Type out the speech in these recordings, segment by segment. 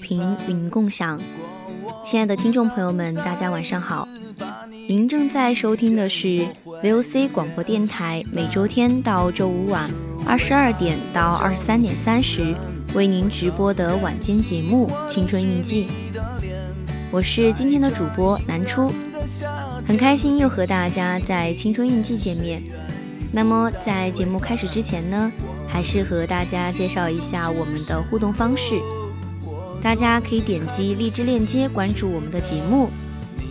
频与您共享，亲爱的听众朋友们，大家晚上好。您正在收听的是 VOC 广播电台，每周天到周五晚二十二点到二十三点三十为您直播的晚间节目《青春印记》。我是今天的主播南初，很开心又和大家在《青春印记》见面。那么在节目开始之前呢？还是和大家介绍一下我们的互动方式，大家可以点击荔枝链接关注我们的节目，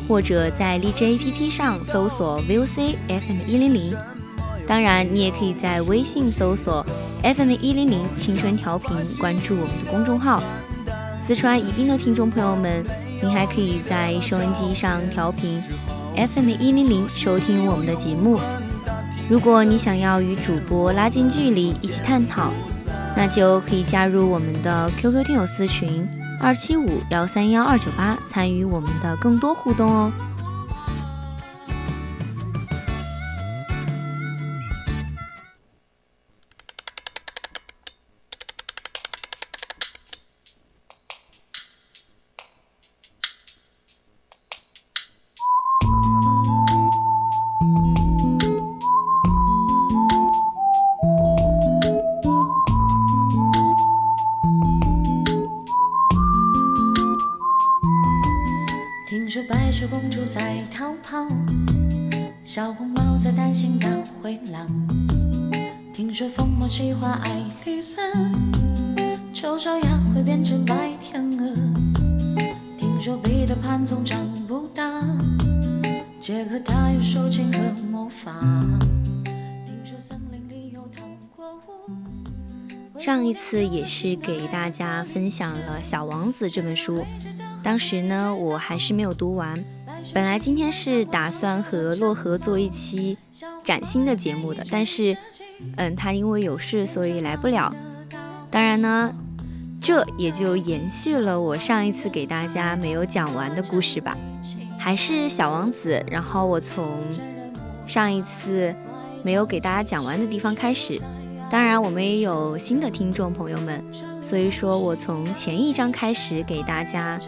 或者在荔枝 APP 上搜索 VOC FM 一零零。当然，你也可以在微信搜索 FM 一零零青春调频，关注我们的公众号。四川宜宾的听众朋友们，您还可以在收音机上调频 FM 一零零收听我们的节目。如果你想要与主播拉近距离，一起探讨，那就可以加入我们的 QQ 听友私群二七五幺三幺二九八，参与我们的更多互动哦。次也是给大家分享了《小王子》这本书，当时呢我还是没有读完。本来今天是打算和洛河做一期崭新的节目的，但是，嗯，他因为有事，所以来不了。当然呢，这也就延续了我上一次给大家没有讲完的故事吧，还是小王子。然后我从上一次没有给大家讲完的地方开始。当然，我们也有新的听众朋友们，所以说我从前一章开始给大家。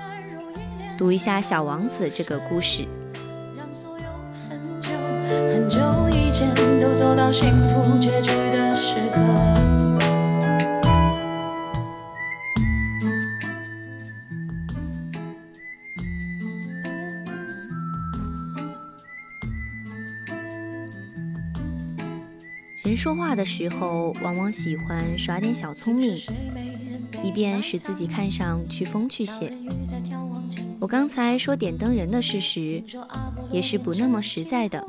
读一下《小王子》这个故事。很久以前都走到幸福结局的时刻。人说话的时候，往往喜欢耍点小聪明，以便使自己看上去风趣些。我刚才说点灯人的事实，也是不那么实在的，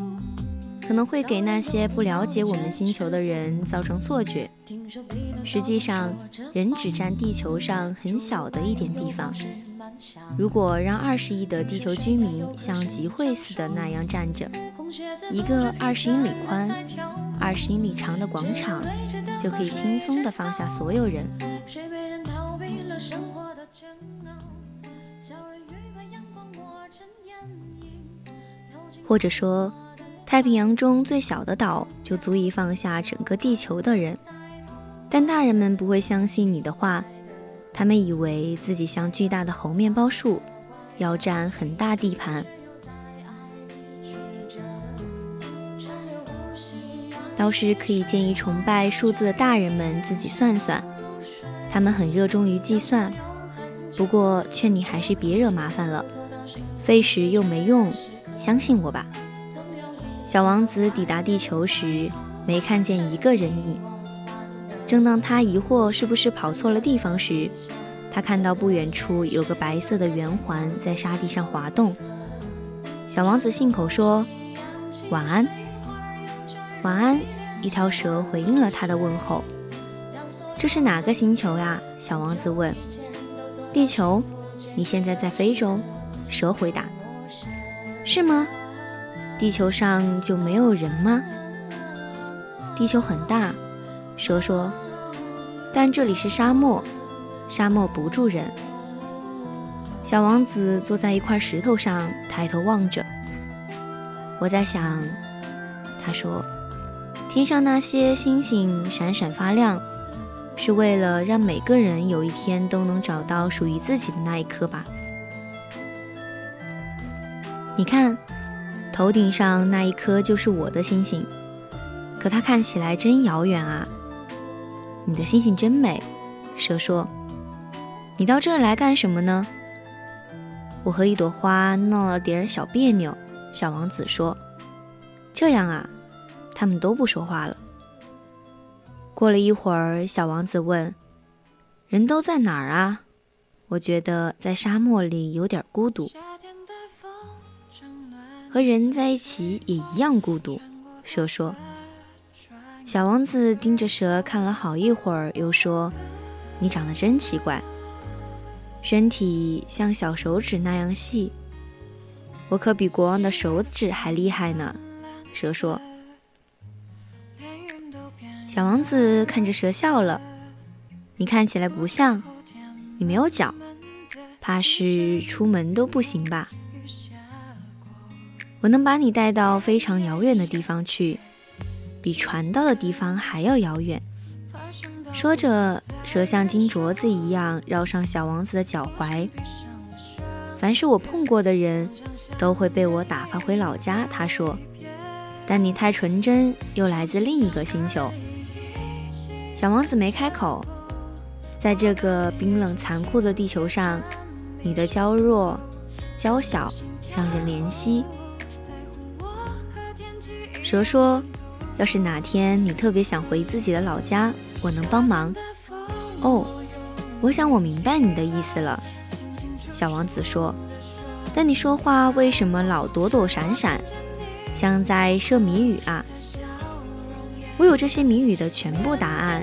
可能会给那些不了解我们星球的人造成错觉。实际上，人只占地球上很小的一点地方。如果让二十亿的地球居民像集会似的那样站着，一个二十英里宽、二十英里长的广场，就可以轻松地放下所有人。或者说，太平洋中最小的岛就足以放下整个地球的人，但大人们不会相信你的话，他们以为自己像巨大的猴面包树，要占很大地盘。倒是可以建议崇拜数字的大人们自己算算，他们很热衷于计算。不过劝你还是别惹麻烦了，费时又没用，相信我吧。小王子抵达地球时，没看见一个人影。正当他疑惑是不是跑错了地方时，他看到不远处有个白色的圆环在沙地上滑动。小王子信口说：“晚安，晚安。”一条蛇回应了他的问候。“这是哪个星球呀？”小王子问。“地球。你现在在非洲。”蛇回答。“是吗？”地球上就没有人吗？地球很大，蛇说，但这里是沙漠，沙漠不住人。小王子坐在一块石头上，抬头望着。我在想，他说，天上那些星星闪闪发亮，是为了让每个人有一天都能找到属于自己的那一颗吧？你看。头顶上那一颗就是我的星星，可它看起来真遥远啊！你的星星真美，蛇说。你到这儿来干什么呢？我和一朵花闹了点小别扭，小王子说。这样啊，他们都不说话了。过了一会儿，小王子问：“人都在哪儿啊？”我觉得在沙漠里有点孤独。和人在一起也一样孤独，蛇说。小王子盯着蛇看了好一会儿，又说：“你长得真奇怪，身体像小手指那样细，我可比国王的手指还厉害呢。”蛇说。小王子看着蛇笑了：“你看起来不像，你没有脚，怕是出门都不行吧？”我能把你带到非常遥远的地方去，比船到的地方还要遥远。说着，蛇像金镯子一样绕上小王子的脚踝。凡是我碰过的人，都会被我打发回老家。他说：“但你太纯真，又来自另一个星球。”小王子没开口。在这个冰冷残酷的地球上，你的娇弱、娇小，让人怜惜。蛇说：“要是哪天你特别想回自己的老家，我能帮忙。”哦，我想我明白你的意思了。”小王子说。“但你说话为什么老躲躲闪闪，像在设谜语啊？”“我有这些谜语的全部答案。”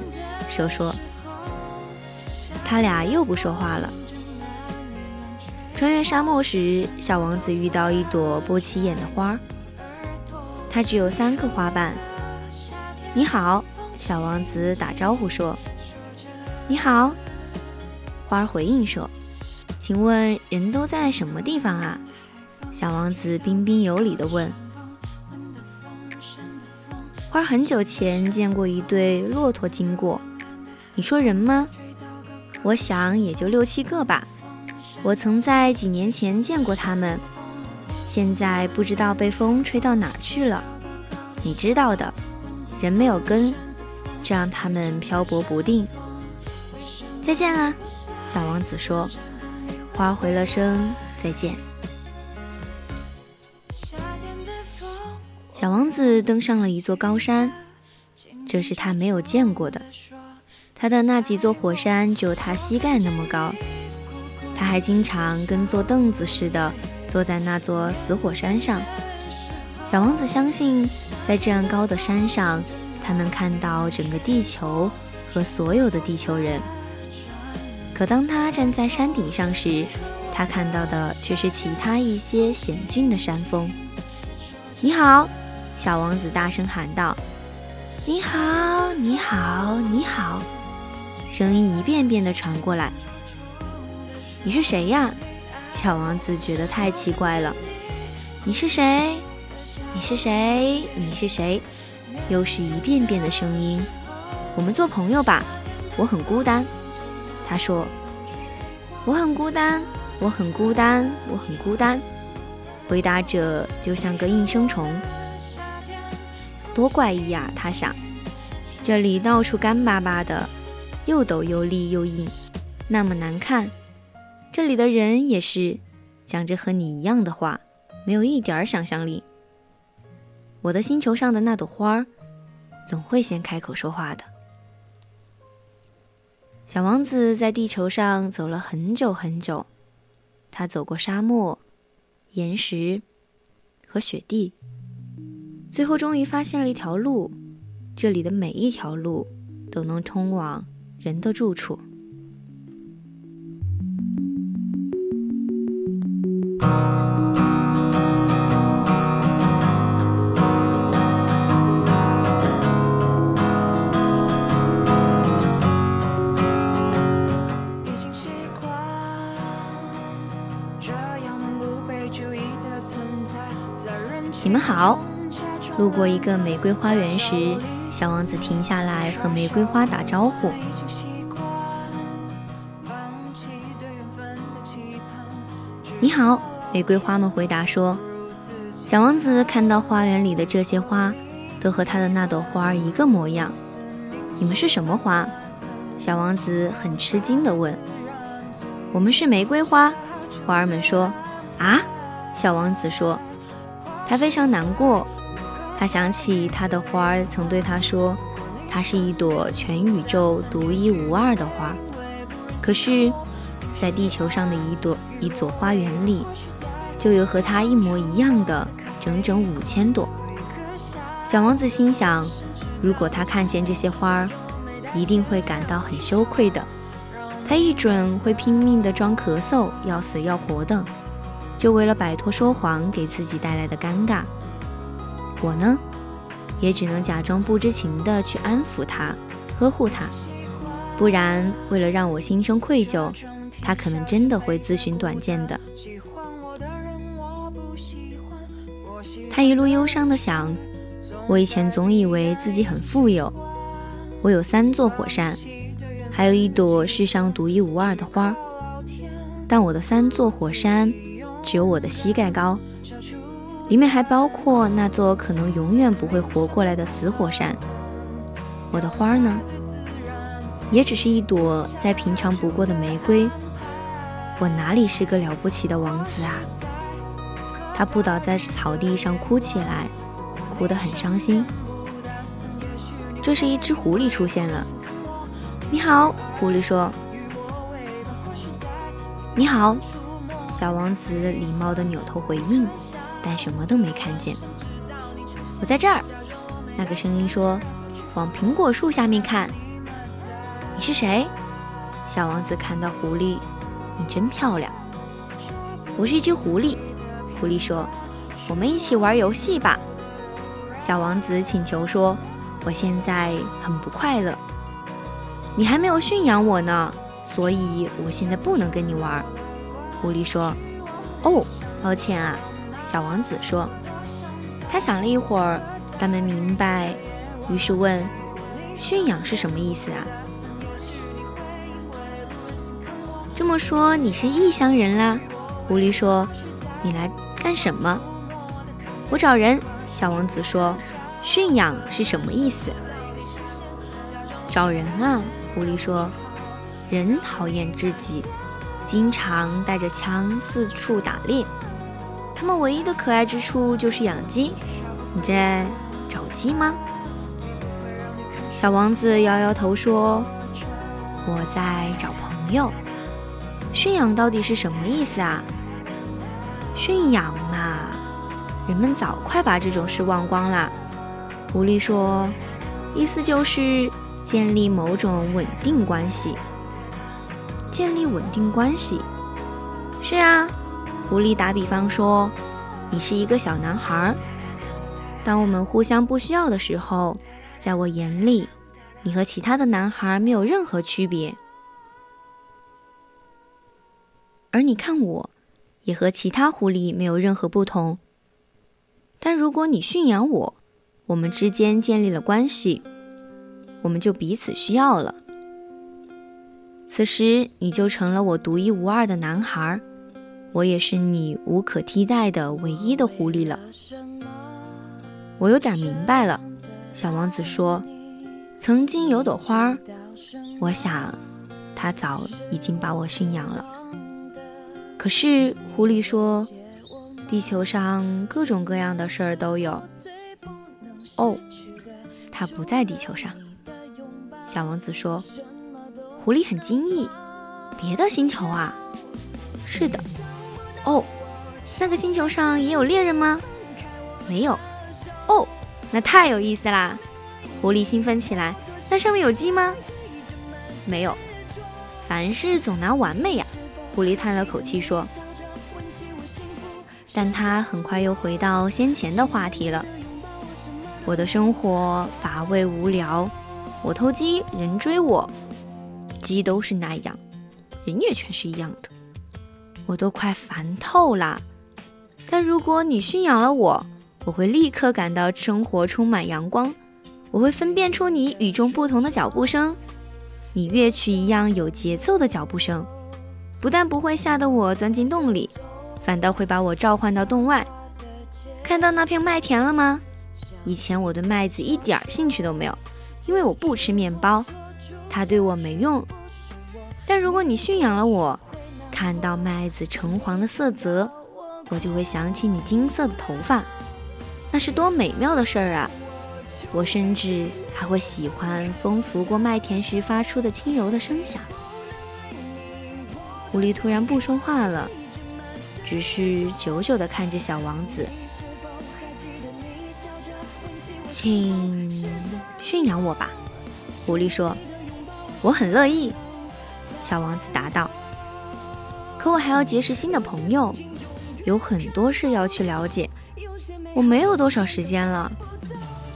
蛇说。他俩又不说话了。穿越沙漠时，小王子遇到一朵不起眼的花。它只有三个花瓣。你好，小王子打招呼说：“你好。”花儿回应说：“请问人都在什么地方啊？”小王子彬彬有礼地问。花很久前见过一对骆驼经过。你说人吗？我想也就六七个吧。我曾在几年前见过他们。现在不知道被风吹到哪去了，你知道的，人没有根，这让他们漂泊不定。再见了，小王子说。花回了声再见。小王子登上了一座高山，这是他没有见过的。他的那几座火山只有他膝盖那么高。他还经常跟坐凳子似的。坐在那座死火山上，小王子相信，在这样高的山上，他能看到整个地球和所有的地球人。可当他站在山顶上时，他看到的却是其他一些险峻的山峰。你好，小王子大声喊道：“你好，你好，你好！”声音一遍遍地传过来。你是谁呀？小王子觉得太奇怪了。你是谁？你是谁？你是谁？又是一遍遍的声音。我们做朋友吧，我很孤单。他说：“我很孤单，我很孤单，我很孤单。”回答者就像个应声虫，多怪异呀！他想，这里到处干巴巴的，又陡又立又硬，那么难看。这里的人也是，讲着和你一样的话，没有一点儿想象力。我的星球上的那朵花儿，总会先开口说话的。小王子在地球上走了很久很久，他走过沙漠。岩石和雪地，最后终于发现了一条路。这里的每一条路都能通往人的住处。你们好，路过一个玫瑰花园时，小王子停下来和玫瑰花打招呼。你好，玫瑰花们回答说。小王子看到花园里的这些花，都和他的那朵花一个模样。你们是什么花？小王子很吃惊地问。我们是玫瑰花，花儿们说。啊，小王子说。他非常难过，他想起他的花儿曾对他说：“它是一朵全宇宙独一无二的花。”可是，在地球上的一朵一座花园里，就有和它一模一样的整整五千朵。小王子心想：如果他看见这些花儿，一定会感到很羞愧的。他一准会拼命地装咳嗽，要死要活的。就为了摆脱说谎给自己带来的尴尬，我呢，也只能假装不知情的去安抚他、呵护他，不然为了让我心生愧疚，他可能真的会自寻短见的。他一路忧伤的想：我以前总以为自己很富有，我有三座火山，还有一朵世上独一无二的花，但我的三座火山。只有我的膝盖高，里面还包括那座可能永远不会活过来的死火山。我的花儿呢，也只是一朵再平常不过的玫瑰。我哪里是个了不起的王子啊？他扑倒在草地上哭起来，哭得很伤心。这时，一只狐狸出现了。你好，狐狸说。你好。小王子礼貌地扭头回应，但什么都没看见。我在这儿，那个声音说：“往苹果树下面看。”你是谁？小王子看到狐狸，你真漂亮。我是一只狐狸，狐狸说：“我们一起玩游戏吧。”小王子请求说：“我现在很不快乐，你还没有驯养我呢，所以我现在不能跟你玩。”狐狸说：“哦，抱歉啊。”小王子说。他想了一会儿，但没明白，于是问：“驯养是什么意思啊？”这么说你是异乡人啦？狐狸说：“你来干什么？”我找人。小王子说：“驯养是什么意思？”找人啊！狐狸说：“人讨厌至极。”经常带着枪四处打猎，他们唯一的可爱之处就是养鸡。你在找鸡吗？小王子摇摇头说：“我在找朋友。”驯养到底是什么意思啊？驯养嘛，人们早快把这种事忘光了。狐狸说：“意思就是建立某种稳定关系。”建立稳定关系，是啊。狐狸打比方说，你是一个小男孩，当我们互相不需要的时候，在我眼里，你和其他的男孩没有任何区别。而你看我，也和其他狐狸没有任何不同。但如果你驯养我，我们之间建立了关系，我们就彼此需要了。此时，你就成了我独一无二的男孩，我也是你无可替代的唯一的狐狸了。我有点明白了，小王子说：“曾经有朵花，我想，它早已经把我驯养了。”可是，狐狸说：“地球上各种各样的事儿都有。”哦，它不在地球上。小王子说。狐狸很惊异，别的星球啊？是的。哦，那个星球上也有猎人吗？没有。哦，那太有意思啦！狐狸兴奋起来。那上面有鸡吗？没有。凡事总难完美呀。狐狸叹了口气说。但他很快又回到先前的话题了。我的生活乏味无聊，我偷鸡，人追我。鸡都是那样，人也全是一样的，我都快烦透了。但如果你驯养了我，我会立刻感到生活充满阳光。我会分辨出你与众不同的脚步声，你乐曲一样有节奏的脚步声，不但不会吓得我钻进洞里，反倒会把我召唤到洞外。看到那片麦田了吗？以前我对麦子一点兴趣都没有，因为我不吃面包，它对我没用。但如果你驯养了我，看到麦子橙黄的色泽，我就会想起你金色的头发，那是多美妙的事儿啊！我甚至还会喜欢风拂过麦田时发出的轻柔的声响。狐狸突然不说话了，只是久久地看着小王子。请驯养我吧，狐狸说：“我很乐意。”小王子答道：“可我还要结识新的朋友，有很多事要去了解，我没有多少时间了。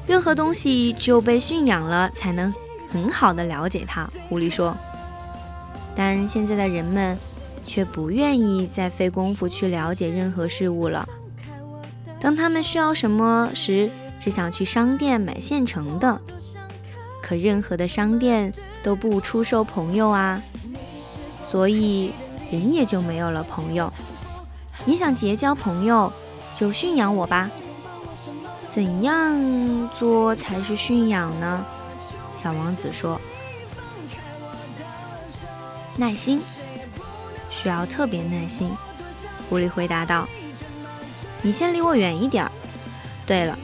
任何东西只有被驯养了，才能很好的了解它。”狐狸说。但现在的人们却不愿意再费功夫去了解任何事物了。当他们需要什么时，只想去商店买现成的。可任何的商店都不出售朋友啊。所以人也就没有了朋友。你想结交朋友，就驯养我吧。怎样做才是驯养呢？小王子说：“耐心，需要特别耐心。”狐狸回答道：“你先离我远一点儿。对了，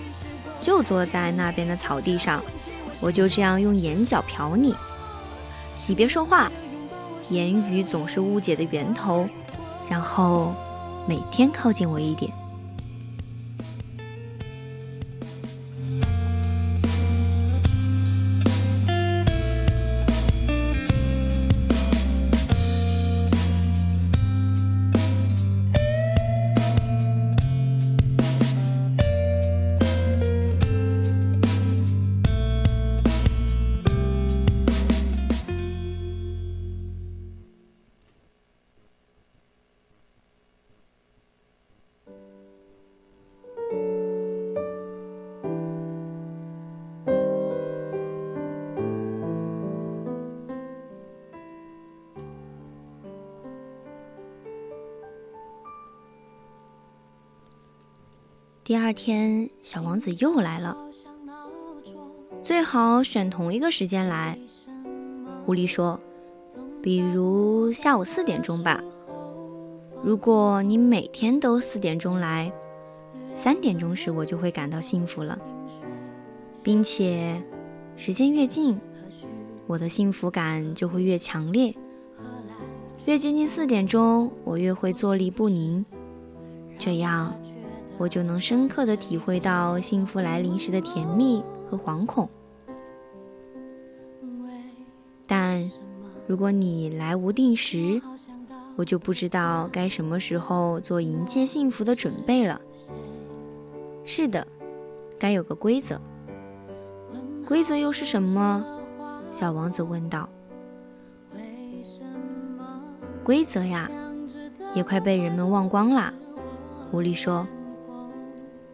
就坐在那边的草地上，我就这样用眼角瞟你。你别说话。”言语总是误解的源头，然后每天靠近我一点。第二天，小王子又来了。最好选同一个时间来，狐狸说：“比如下午四点钟吧。如果你每天都四点钟来，三点钟时我就会感到幸福了，并且时间越近，我的幸福感就会越强烈。越接近四点钟，我越会坐立不宁，这样。”我就能深刻的体会到幸福来临时的甜蜜和惶恐。但如果你来无定时，我就不知道该什么时候做迎接幸福的准备了。是的，该有个规则。规则又是什么？小王子问道。规则呀，也快被人们忘光啦。狐狸说。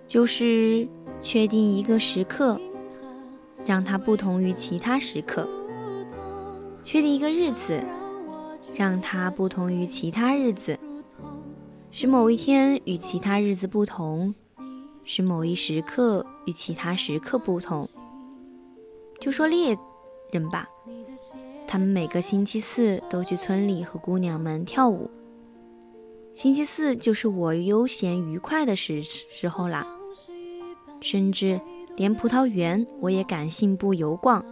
就是确定一个时刻，让它不同于其他时刻；确定一个日子，让它不同于其他日子；使某一天与其他日子不同，使某一时刻与其他时刻不同。就说猎人吧，他们每个星期四都去村里和姑娘们跳舞。星期四就是我悠闲愉快的时时候啦，甚至连葡萄园我也敢信步游逛。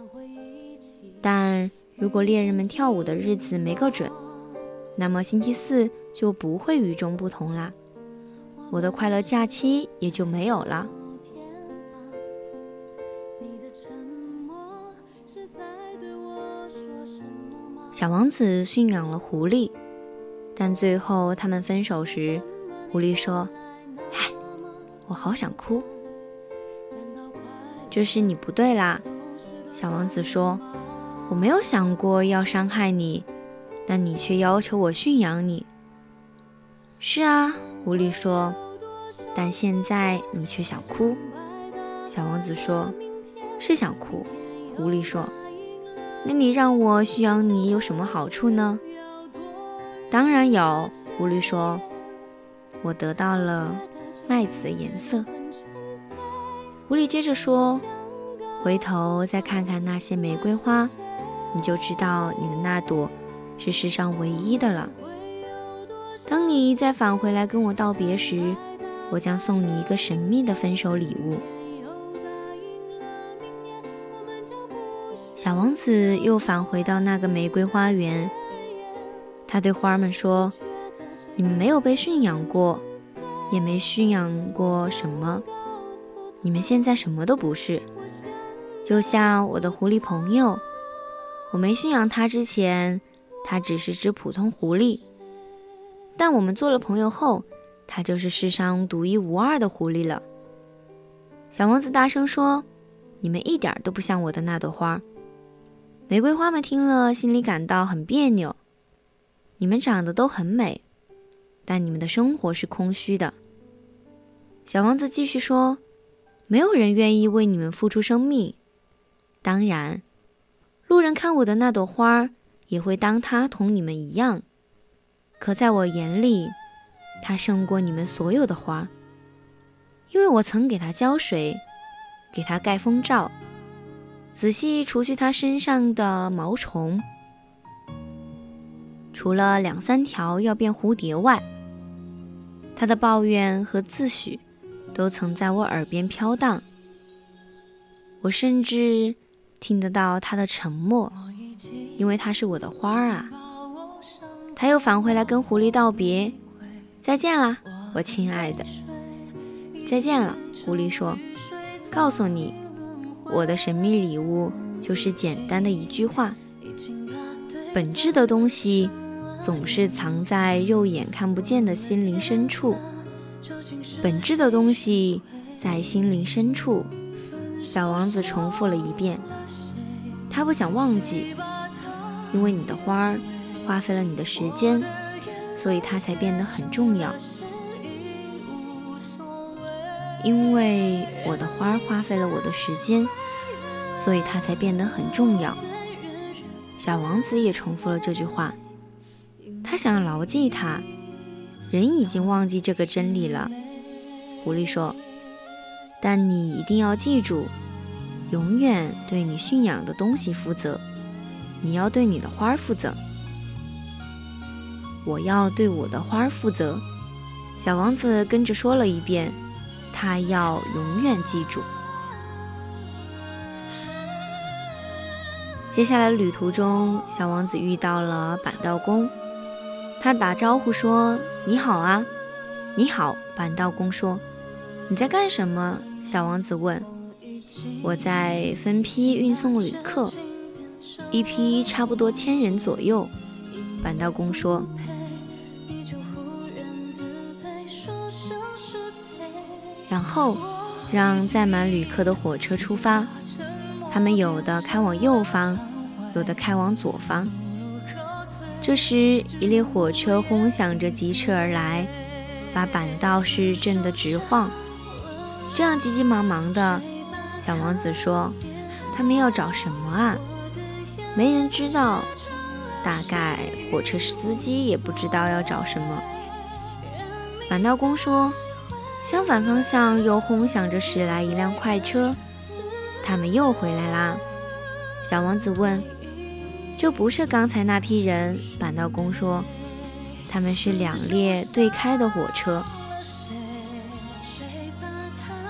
但如果猎人们跳舞的日子没个准，那么星期四就不会与众不同啦，我的快乐假期也就没有了。小王子驯养了狐狸。但最后他们分手时，狐狸说：“唉，我好想哭。”这是你不对啦，小王子说：“我没有想过要伤害你，但你却要求我驯养你。”是啊，狐狸说：“但现在你却想哭。”小王子说：“是想哭。”狐狸说：“那你让我驯养你有什么好处呢？”当然有，狐狸说：“我得到了麦子的颜色。”狐狸接着说：“回头再看看那些玫瑰花，你就知道你的那朵是世上唯一的了。当你再返回来跟我道别时，我将送你一个神秘的分手礼物。”小王子又返回到那个玫瑰花园。他对花儿们说：“你们没有被驯养过，也没驯养过什么。你们现在什么都不是。就像我的狐狸朋友，我没驯养它之前，它只是只普通狐狸。但我们做了朋友后，它就是世上独一无二的狐狸了。”小王子大声说：“你们一点都不像我的那朵花。”玫瑰花们听了，心里感到很别扭。你们长得都很美，但你们的生活是空虚的。小王子继续说：“没有人愿意为你们付出生命。当然，路人看我的那朵花儿，也会当它同你们一样。可在我眼里，它胜过你们所有的花，因为我曾给它浇水，给它盖风罩，仔细除去它身上的毛虫。”除了两三条要变蝴蝶外，他的抱怨和自诩都曾在我耳边飘荡。我甚至听得到他的沉默，因为他是我的花儿啊。他又返回来跟狐狸道别：“再见啦，我亲爱的。”再见了，狐狸说：“告诉你，我的神秘礼物就是简单的一句话。本质的东西。”总是藏在肉眼看不见的心灵深处，本质的东西在心灵深处。小王子重复了一遍，他不想忘记，因为你的花儿花费了你的时间，所以它才变得很重要。因为我的花儿花费了我的时间，所以它才变得很重要。小王子也重复了这句话。他想要牢记它，人已经忘记这个真理了。狐狸说：“但你一定要记住，永远对你驯养的东西负责。你要对你的花负责。我要对我的花负责。”小王子跟着说了一遍：“他要永远记住。”接下来旅途中，小王子遇到了板道工。他打招呼说：“你好啊，你好。”板道工说：“你在干什么？”小王子问。“我在分批运送旅客，一批差不多千人左右。”板道工说。然后让载满旅客的火车出发，他们有的开往右方，有的开往左方。这时，一列火车轰响着疾驰而来，把板道是震得直晃。这样急急忙忙的。小王子说：“他们要找什么啊？没人知道，大概火车司机也不知道要找什么。”板道工说：“相反方向又轰响着驶来一辆快车，他们又回来啦。”小王子问：“就不是刚才那批人？”板道工说：“他们是两列对开的火车。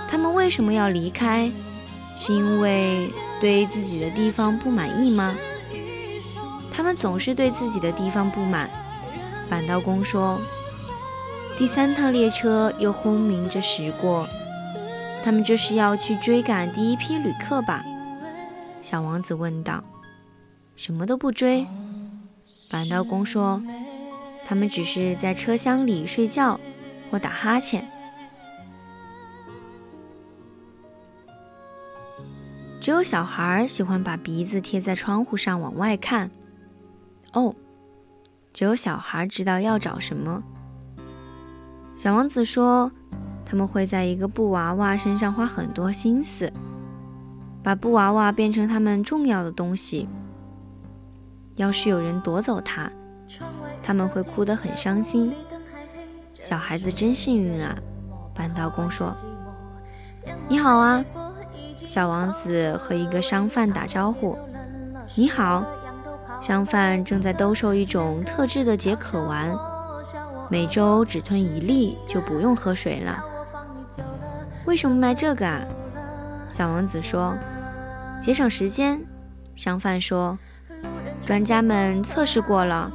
他们为什么要离开？是因为对自己的地方不满意吗？他们总是对自己的地方不满。”板道工说。第三趟列车又轰鸣着驶过，他们这是要去追赶第一批旅客吧？小王子问道。什么都不追，板道工说，他们只是在车厢里睡觉或打哈欠。只有小孩喜欢把鼻子贴在窗户上往外看。哦，只有小孩知道要找什么。小王子说：“他们会在一个布娃娃身上花很多心思，把布娃娃变成他们重要的东西。要是有人夺走它，他们会哭得很伤心。小孩子真幸运啊！”扳道工说。“你好啊！”小王子和一个商贩打招呼。“你好。”商贩正在兜售一种特制的解渴丸。每周只吞一粒就不用喝水了。为什么卖这个啊？小王子说：“节省时间。”商贩说：“专家们测试过了，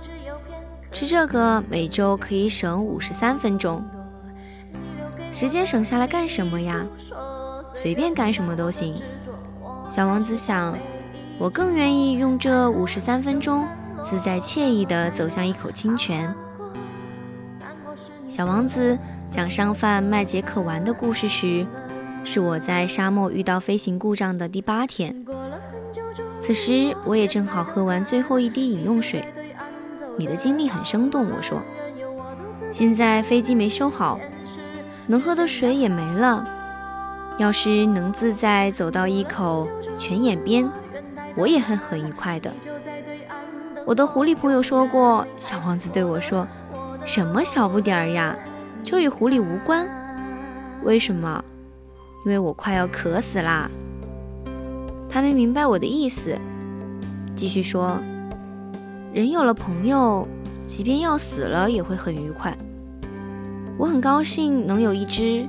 吃这个每周可以省五十三分钟。时间省下来干什么呀？随便干什么都行。”小王子想：“我更愿意用这五十三分钟自在惬意地走向一口清泉。”小王子讲商贩卖解渴丸的故事时，是我在沙漠遇到飞行故障的第八天。此时我也正好喝完最后一滴饮用水。你的经历很生动，我说。现在飞机没修好，能喝的水也没了。要是能自在走到一口泉眼边，我也会很愉快的。我的狐狸朋友说过，小王子对我说。什么小不点儿呀？这与狐狸无关。为什么？因为我快要渴死啦。他没明白我的意思，继续说：人有了朋友，即便要死了也会很愉快。我很高兴能有一只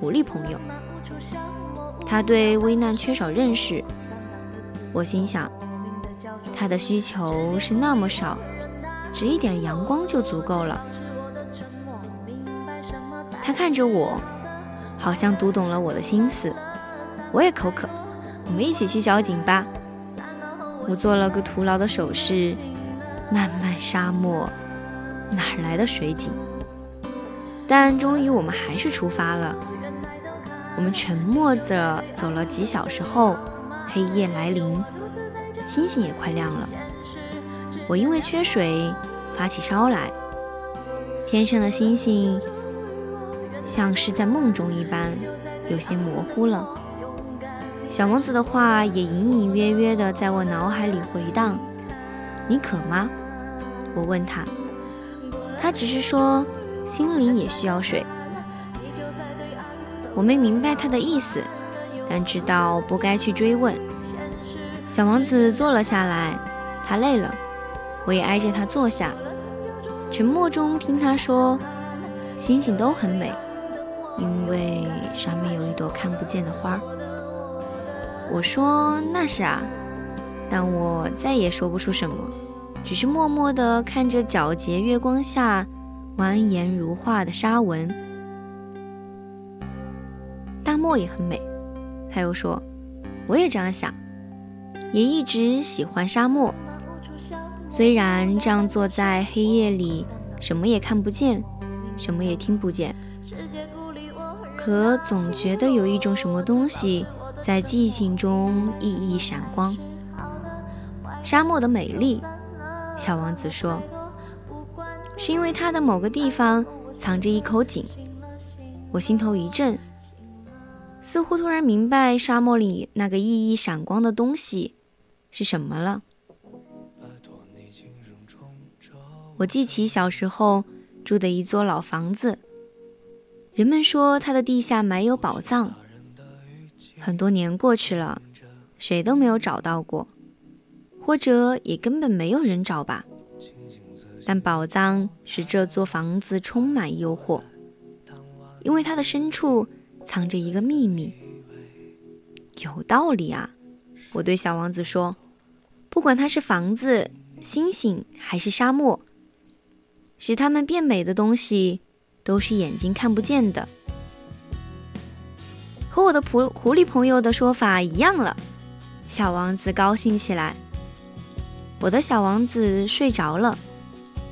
狐狸朋友。他对危难缺少认识。我心想，他的需求是那么少。只一点阳光就足够了。他看着我，好像读懂了我的心思。我也口渴，我们一起去找井吧。我做了个徒劳的手势。漫漫沙漠，哪来的水井？但终于我们还是出发了。我们沉默着走了几小时后，黑夜来临，星星也快亮了。我因为缺水发起烧来，天上的星星像是在梦中一般，有些模糊了。小王子的话也隐隐约约的在我脑海里回荡。你渴吗？我问他。他只是说心灵也需要水。我没明白他的意思，但知道不该去追问。小王子坐了下来，他累了。我也挨着他坐下，沉默中听他说：“星星都很美，因为上面有一朵看不见的花。”我说：“那是啊。”但我再也说不出什么，只是默默地看着皎洁月光下蜿蜒如画的沙纹。大漠也很美，他又说：“我也这样想，也一直喜欢沙漠。”虽然这样坐在黑夜里，什么也看不见，什么也听不见，可总觉得有一种什么东西在寂静中熠熠闪光。沙漠的美丽，小王子说，是因为它的某个地方藏着一口井。我心头一震，似乎突然明白沙漠里那个熠熠闪光的东西是什么了。我记起小时候住的一座老房子，人们说它的地下埋有宝藏。很多年过去了，谁都没有找到过，或者也根本没有人找吧。但宝藏使这座房子充满诱惑，因为它的深处藏着一个秘密。有道理啊！我对小王子说：“不管它是房子、星星还是沙漠，使它们变美的东西，都是眼睛看不见的。”和我的狐狐狸朋友的说法一样了。小王子高兴起来。我的小王子睡着了。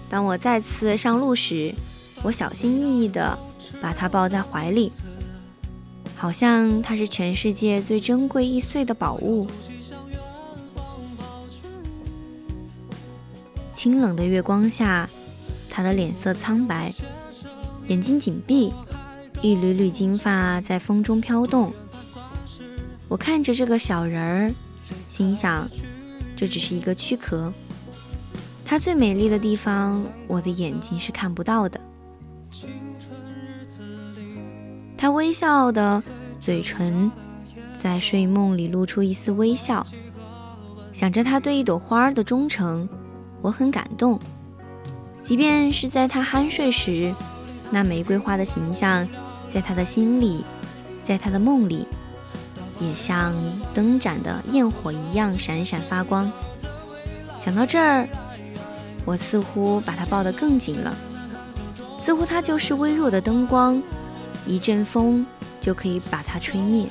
当我再次上路时，我小心翼翼地把他抱在怀里，好像他是全世界最珍贵易碎的宝物。清冷的月光下，他的脸色苍白，眼睛紧闭，一缕缕金发在风中飘动。我看着这个小人儿，心想，这只是一个躯壳。它最美丽的地方，我的眼睛是看不到的。他微笑的嘴唇在睡梦里露出一丝微笑，想着他对一朵花儿的忠诚，我很感动。即便是在他酣睡时，那玫瑰花的形象在他的心里，在他的梦里，也像灯盏的焰火一样闪闪发光。想到这儿。我似乎把他抱得更紧了，似乎他就是微弱的灯光，一阵风就可以把它吹灭。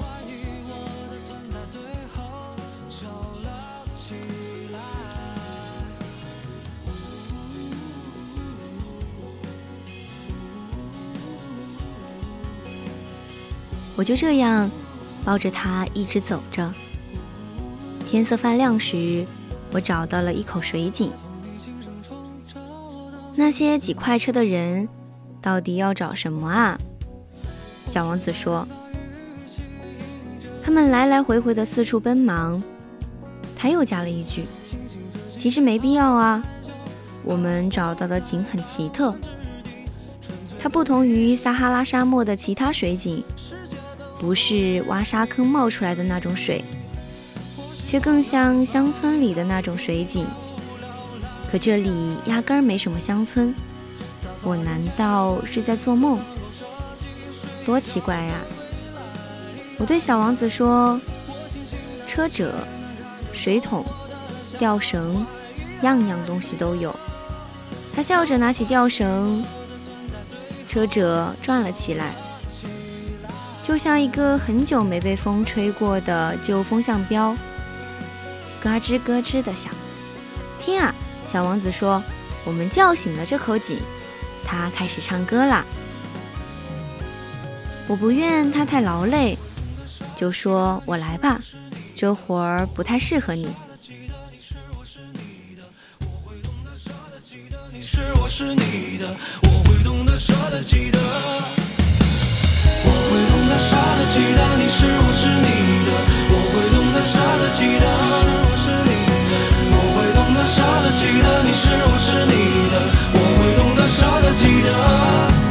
我就这样抱着它一直走着。天色泛亮时，我找到了一口水井。那些挤快车的人，到底要找什么啊？小王子说：“他们来来回回的四处奔忙。”他又加了一句：“其实没必要啊，我们找到的井很奇特。它不同于撒哈拉沙漠的其他水井，不是挖沙坑冒出来的那种水，却更像乡村里的那种水井。”可这里压根儿没什么乡村，我难道是在做梦？多奇怪呀！我对小王子说：“车辙、水桶、吊绳，样样东西都有。”他笑着拿起吊绳，车辙转了起来，就像一个很久没被风吹过的旧风向标，咯吱咯吱的响。听啊！小王子说：“我们叫醒了这口井，他开始唱歌啦。我不愿他太劳累，就说我来吧，这活儿不太适合你。”傻的记得傻的记得，你是我是你的，我会懂得。傻的记得，你是我是你的，我会懂得。傻的记得，你是我是你的，我会懂得。傻的记得。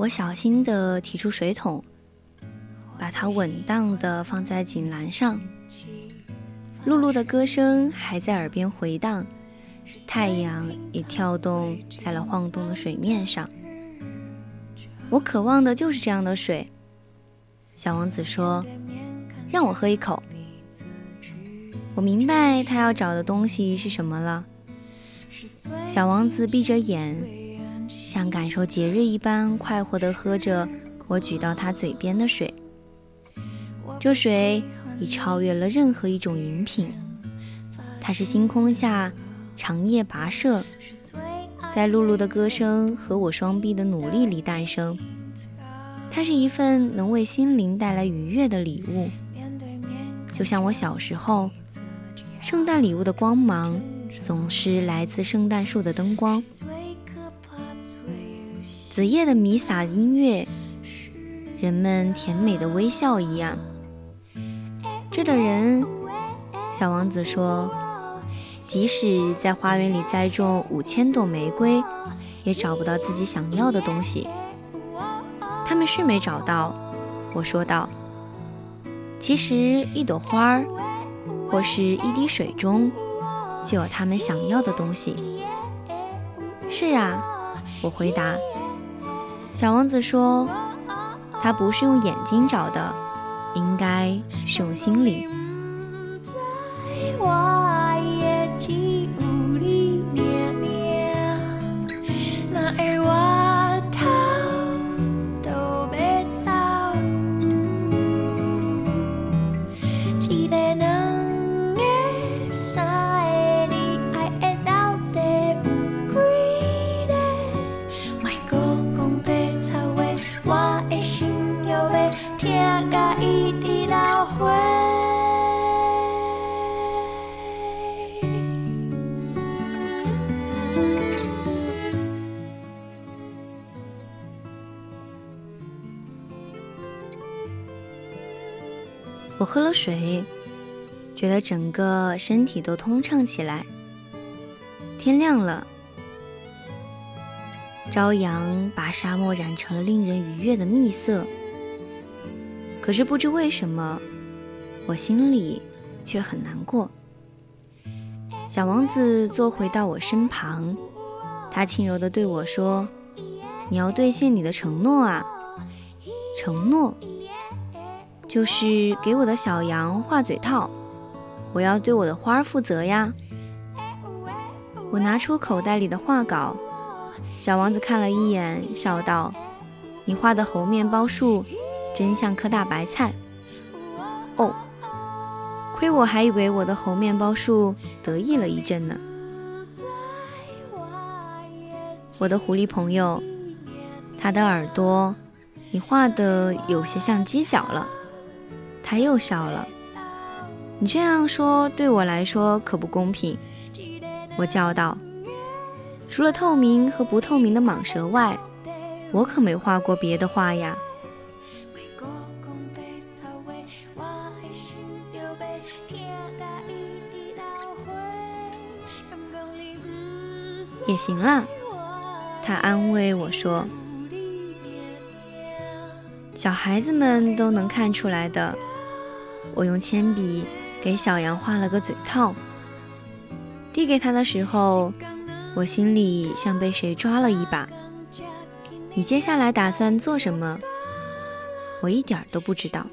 我小心地提出水桶，把它稳当地放在井栏上。露露的歌声还在耳边回荡，太阳也跳动在了晃动的水面上。我渴望的就是这样的水。小王子说：“让我喝一口。我明白他要找的东西是什么了。小王子闭着眼，像感受节日一般快活地喝着我举到他嘴边的水。这水已超越了任何一种饮品，它是星空下长夜跋涉，在露露的歌声和我双臂的努力里诞生。它是一份能为心灵带来愉悦的礼物，就像我小时候。圣诞礼物的光芒总是来自圣诞树的灯光，子夜的弥撒音乐，人们甜美的微笑一样。这的人，小王子说，即使在花园里栽种五千朵玫瑰，也找不到自己想要的东西。他们是没找到，我说道。其实一朵花儿。或是一滴水中，就有他们想要的东西。是啊，我回答。小王子说：“他不是用眼睛找的，应该是用心灵。”喝了水，觉得整个身体都通畅起来。天亮了，朝阳把沙漠染成了令人愉悦的蜜色。可是不知为什么，我心里却很难过。小王子坐回到我身旁，他轻柔地对我说：“你要兑现你的承诺啊，承诺。”就是给我的小羊画嘴套，我要对我的花负责呀。我拿出口袋里的画稿，小王子看了一眼，笑道：“你画的猴面包树真像颗大白菜。”哦，亏我还以为我的猴面包树得意了一阵呢。我的狐狸朋友，它的耳朵，你画的有些像犄角了。他又笑了。你这样说对我来说可不公平，我叫道。除了透明和不透明的蟒蛇外，我可没画过别的画呀。也行了，他安慰我说。小孩子们都能看出来的。我用铅笔给小羊画了个嘴套，递给他的时候，我心里像被谁抓了一把。你接下来打算做什么？我一点都不知道。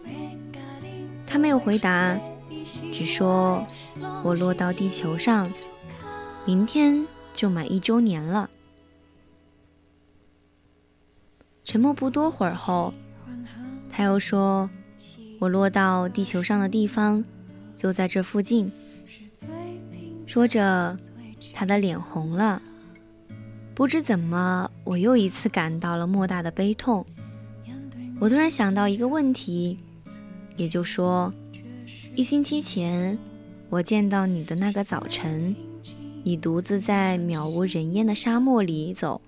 他没有回答，只说我落到地球上，明天就满一周年了。沉默不多会儿后，他又说。我落到地球上的地方，就在这附近。说着，他的脸红了。不知怎么，我又一次感到了莫大的悲痛。我突然想到一个问题，也就说，一星期前我见到你的那个早晨，你独自在渺无人烟的沙漠里走，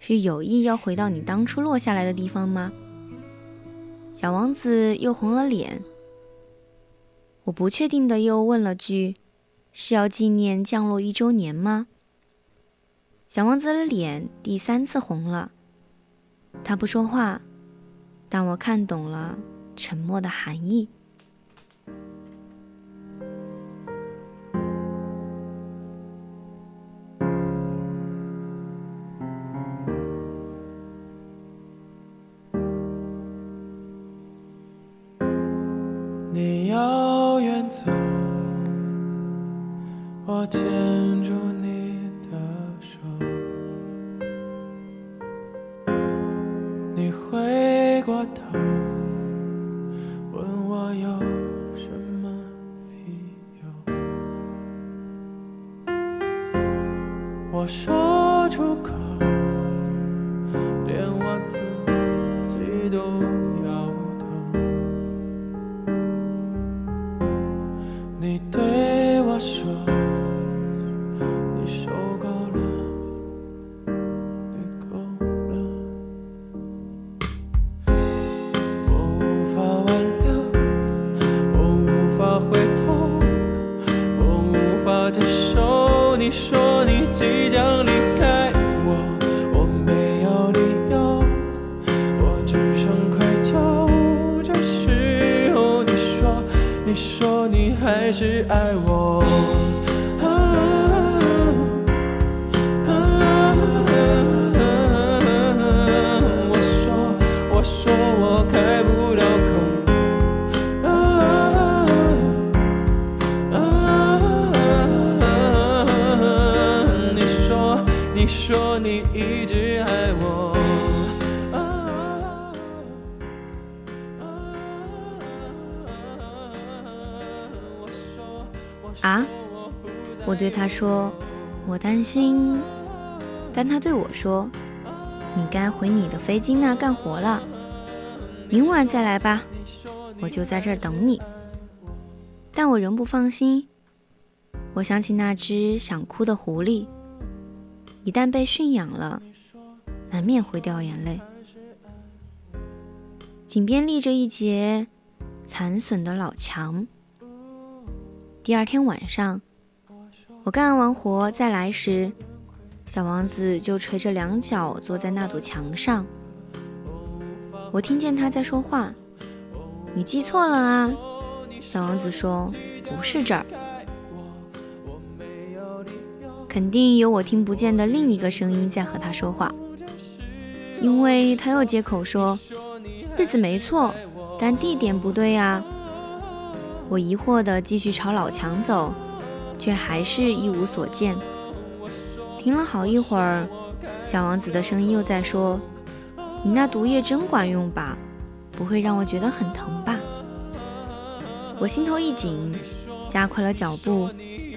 是有意要回到你当初落下来的地方吗？小王子又红了脸。我不确定的又问了句：“是要纪念降落一周年吗？”小王子的脸第三次红了。他不说话，但我看懂了沉默的含义。我担心，但他对我说，你该回你的飞机那儿干活了，明晚再来吧，我就在这儿等你。但我仍不放心，我想起那只想哭的狐狸，一旦被驯养了，难免会掉眼泪。井边立着一截残损的老墙。第二天晚上，我干完活再来时，小王子就垂着两脚坐在那堵墙上。我听见他在说话：“你记错了啊！”小王子说：“不是这儿。”肯定有我听不见的另一个声音在和他说话，因为他又接口说：“日子没错，但地点不对啊。”我疑惑地继续朝老墙走，却还是一无所见。停了好一会儿，小王子的声音又在说：“你那毒液真管用吧？不会让我觉得很疼吧？”我心头一紧，加快了脚步，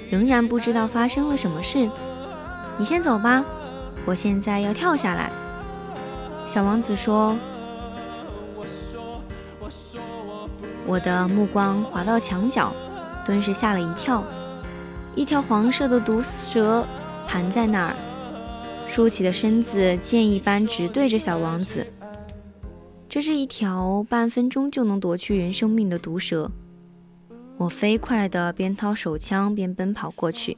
仍然不知道发生了什么事。你先走吧，我现在要跳下来。小王子说。我的目光滑到墙角，顿时吓了一跳。一条黄色的毒蛇盘在那儿，竖起的身子箭一般直对着小王子。这是一条半分钟就能夺去人生命的毒蛇。我飞快地边掏手枪边奔跑过去。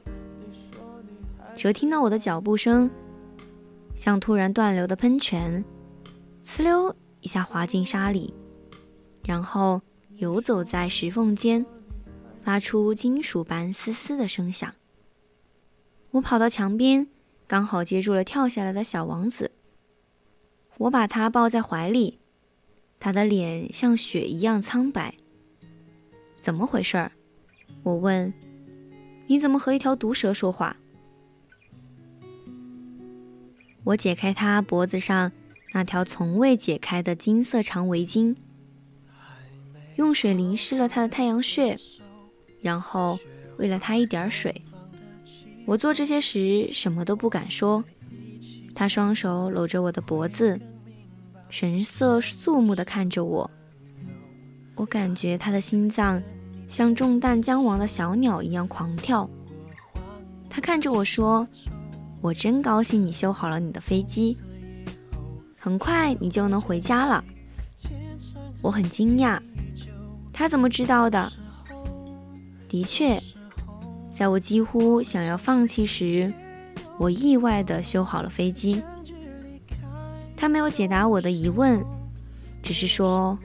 蛇听到我的脚步声，像突然断流的喷泉，呲溜一下滑进沙里，然后。游走在石缝间，发出金属般嘶嘶的声响。我跑到墙边，刚好接住了跳下来的小王子。我把他抱在怀里，他的脸像雪一样苍白。怎么回事儿？我问。你怎么和一条毒蛇说话？我解开他脖子上那条从未解开的金色长围巾。用水淋湿了他的太阳穴，然后喂了他一点水。我做这些时什么都不敢说。他双手搂着我的脖子，神色肃穆地看着我。我感觉他的心脏像中弹将亡的小鸟一样狂跳。他看着我说：“我真高兴你修好了你的飞机，很快你就能回家了。”我很惊讶。他怎么知道的？的确，在我几乎想要放弃时，我意外地修好了飞机。他没有解答我的疑问，只是说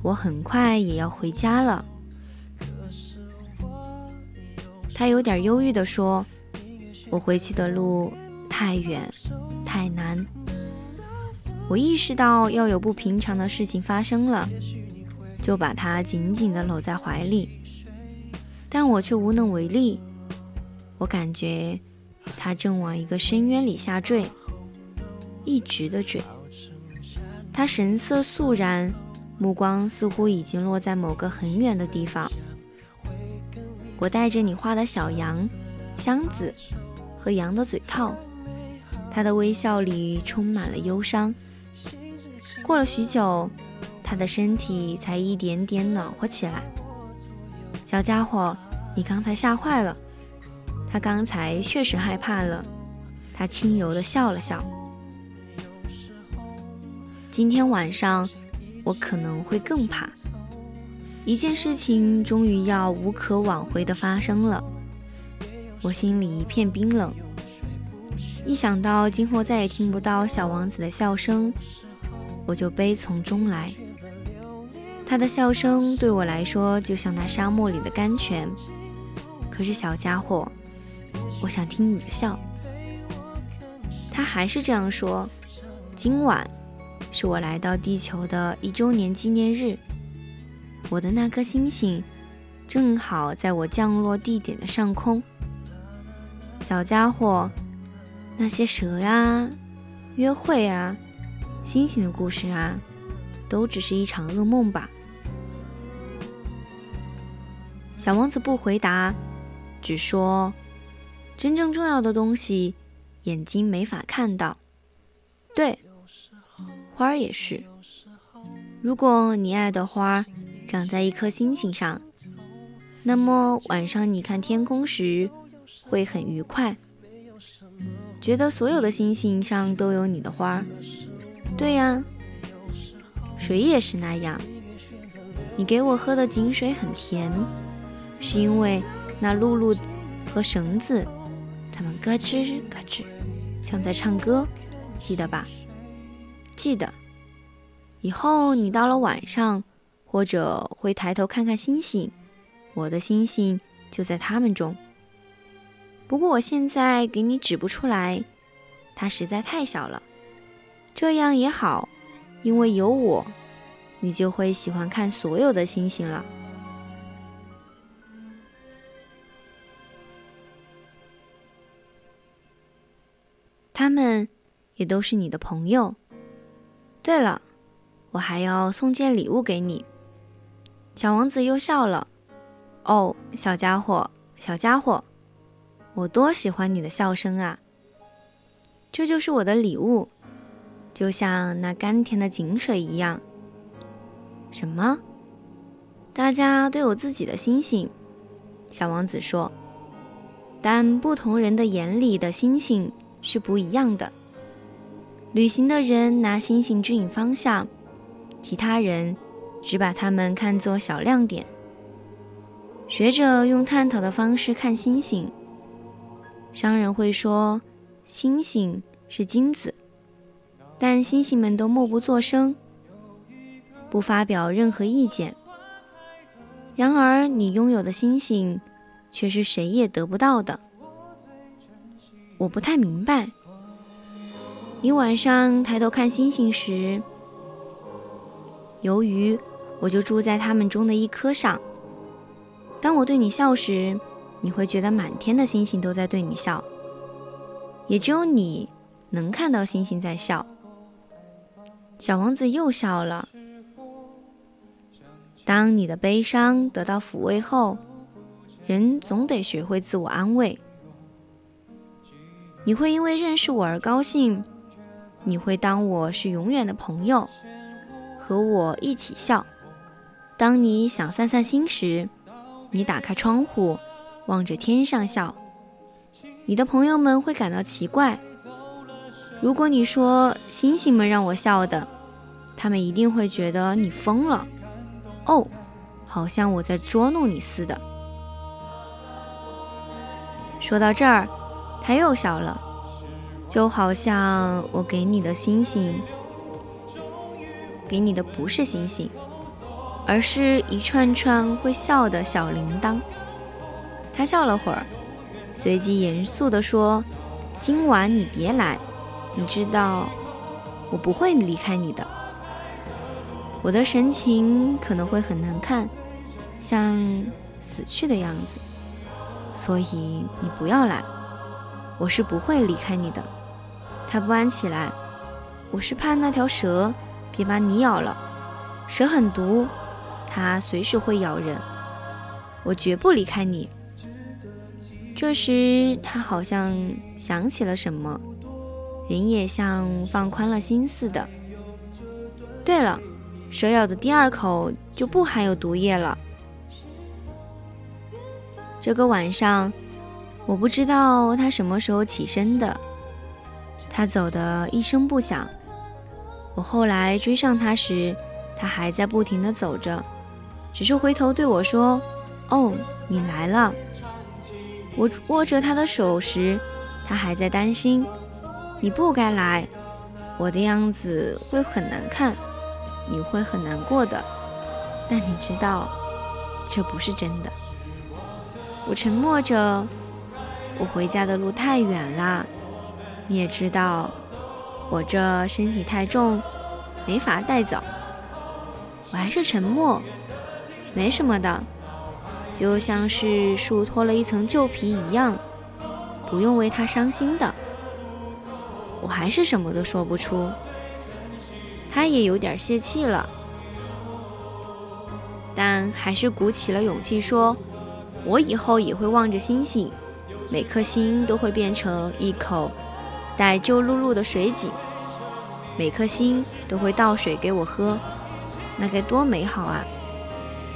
我很快也要回家了。他有点忧郁地说：“我回去的路太远，太难。”我意识到要有不平常的事情发生了。就把他紧紧地搂在怀里。但我却无能为力。我感觉他正往一个深渊里下坠，一直的坠。他神色肃然，目光似乎已经落在某个很远的地方。我带着你画的小羊、箱子和羊的嘴套，他的微笑里充满了忧伤。过了许久，他的身体才一点点暖和起来。小家伙，你刚才吓坏了。他刚才确实害怕了。他轻柔地笑了笑。今天晚上，我可能会更怕。一件事情终于要无可挽回地发生了，我心里一片冰冷。一想到今后再也听不到小王子的笑声，我就悲从中来。他的笑声对我来说就像那沙漠里的甘泉。可是小家伙，我想听你的笑。他还是这样说。今晚是我来到地球的一周年纪念日。我的那颗星星，正好在我降落地点的上空。小家伙，那些蛇呀、约会啊、星星的故事啊，都只是一场噩梦吧？小王子不回答，只说：“真正重要的东西，眼睛没法看到。对，花儿也是。如果你爱的花。”长在一颗星星上，那么晚上你看天空时会很愉快，觉得所有的星星上都有你的花儿。对呀，水也是那样。你给我喝的井水很甜，是因为那露露和绳子，它们咯吱咯吱，像在唱歌，记得吧？记得。以后你到了晚上。或者会抬头看看星星，我的星星就在它们中。不过我现在给你指不出来，它实在太小了。这样也好，因为有我，你就会喜欢看所有的星星了。他们也都是你的朋友。对了，我还要送件礼物给你。小王子又笑了。哦，小家伙，小家伙，我多喜欢你的笑声啊！这就是我的礼物，就像那甘甜的井水一样。什么？大家都有自己的星星，小王子说。但不同人的眼里的星星是不一样的。旅行的人拿星星指引方向，其他人。只把它们看作小亮点，学者用探讨的方式看星星。商人会说星星是金子，但星星们都默不作声，不发表任何意见。然而，你拥有的星星却是谁也得不到的。我不太明白，你晚上抬头看星星时。由于我就住在他们中的一颗上，当我对你笑时，你会觉得满天的星星都在对你笑，也只有你能看到星星在笑。小王子又笑了。当你的悲伤得到抚慰后，人总得学会自我安慰。你会因为认识我而高兴，你会当我是永远的朋友。和我一起笑。当你想散散心时，你打开窗户，望着天上笑。你的朋友们会感到奇怪。如果你说星星们让我笑的，他们一定会觉得你疯了。哦，好像我在捉弄你似的。说到这儿，他又笑了，就好像我给你的星星。给你的不是星星，而是一串串会笑的小铃铛。他笑了会儿，随即严肃地说：“今晚你别来，你知道，我不会离开你的。我的神情可能会很难看，像死去的样子，所以你不要来，我是不会离开你的。他不安起来，我是怕那条蛇别把你咬了，蛇很毒，它随时会咬人，我绝不离开你。这时他好像想起了什么，人也像放宽了心似的。对了，蛇咬的第二口就不含有毒液了。这个晚上，我不知道他什么时候起身的。他走的一声不响。我后来追上他时，他还在不停地走着，只是回头对我说：“哦，你来了。”我握着他的手时，他还在担心：“你不该来，我的样子会很难看，你会很难过的。”但你知道，这不是真的。我沉默着，我回家的路太远了。你也知道，我这身体太重，没法带走。我还是沉默，没什么的，就像是树脱了一层旧皮一样，不用为它伤心的。我还是什么都说不出。他也有点泄气了，但还是鼓起了勇气说。我以后也会望着星星，每颗星都会变成一口带皱露露的水井，每颗星都会倒水给我喝，那该多美好啊！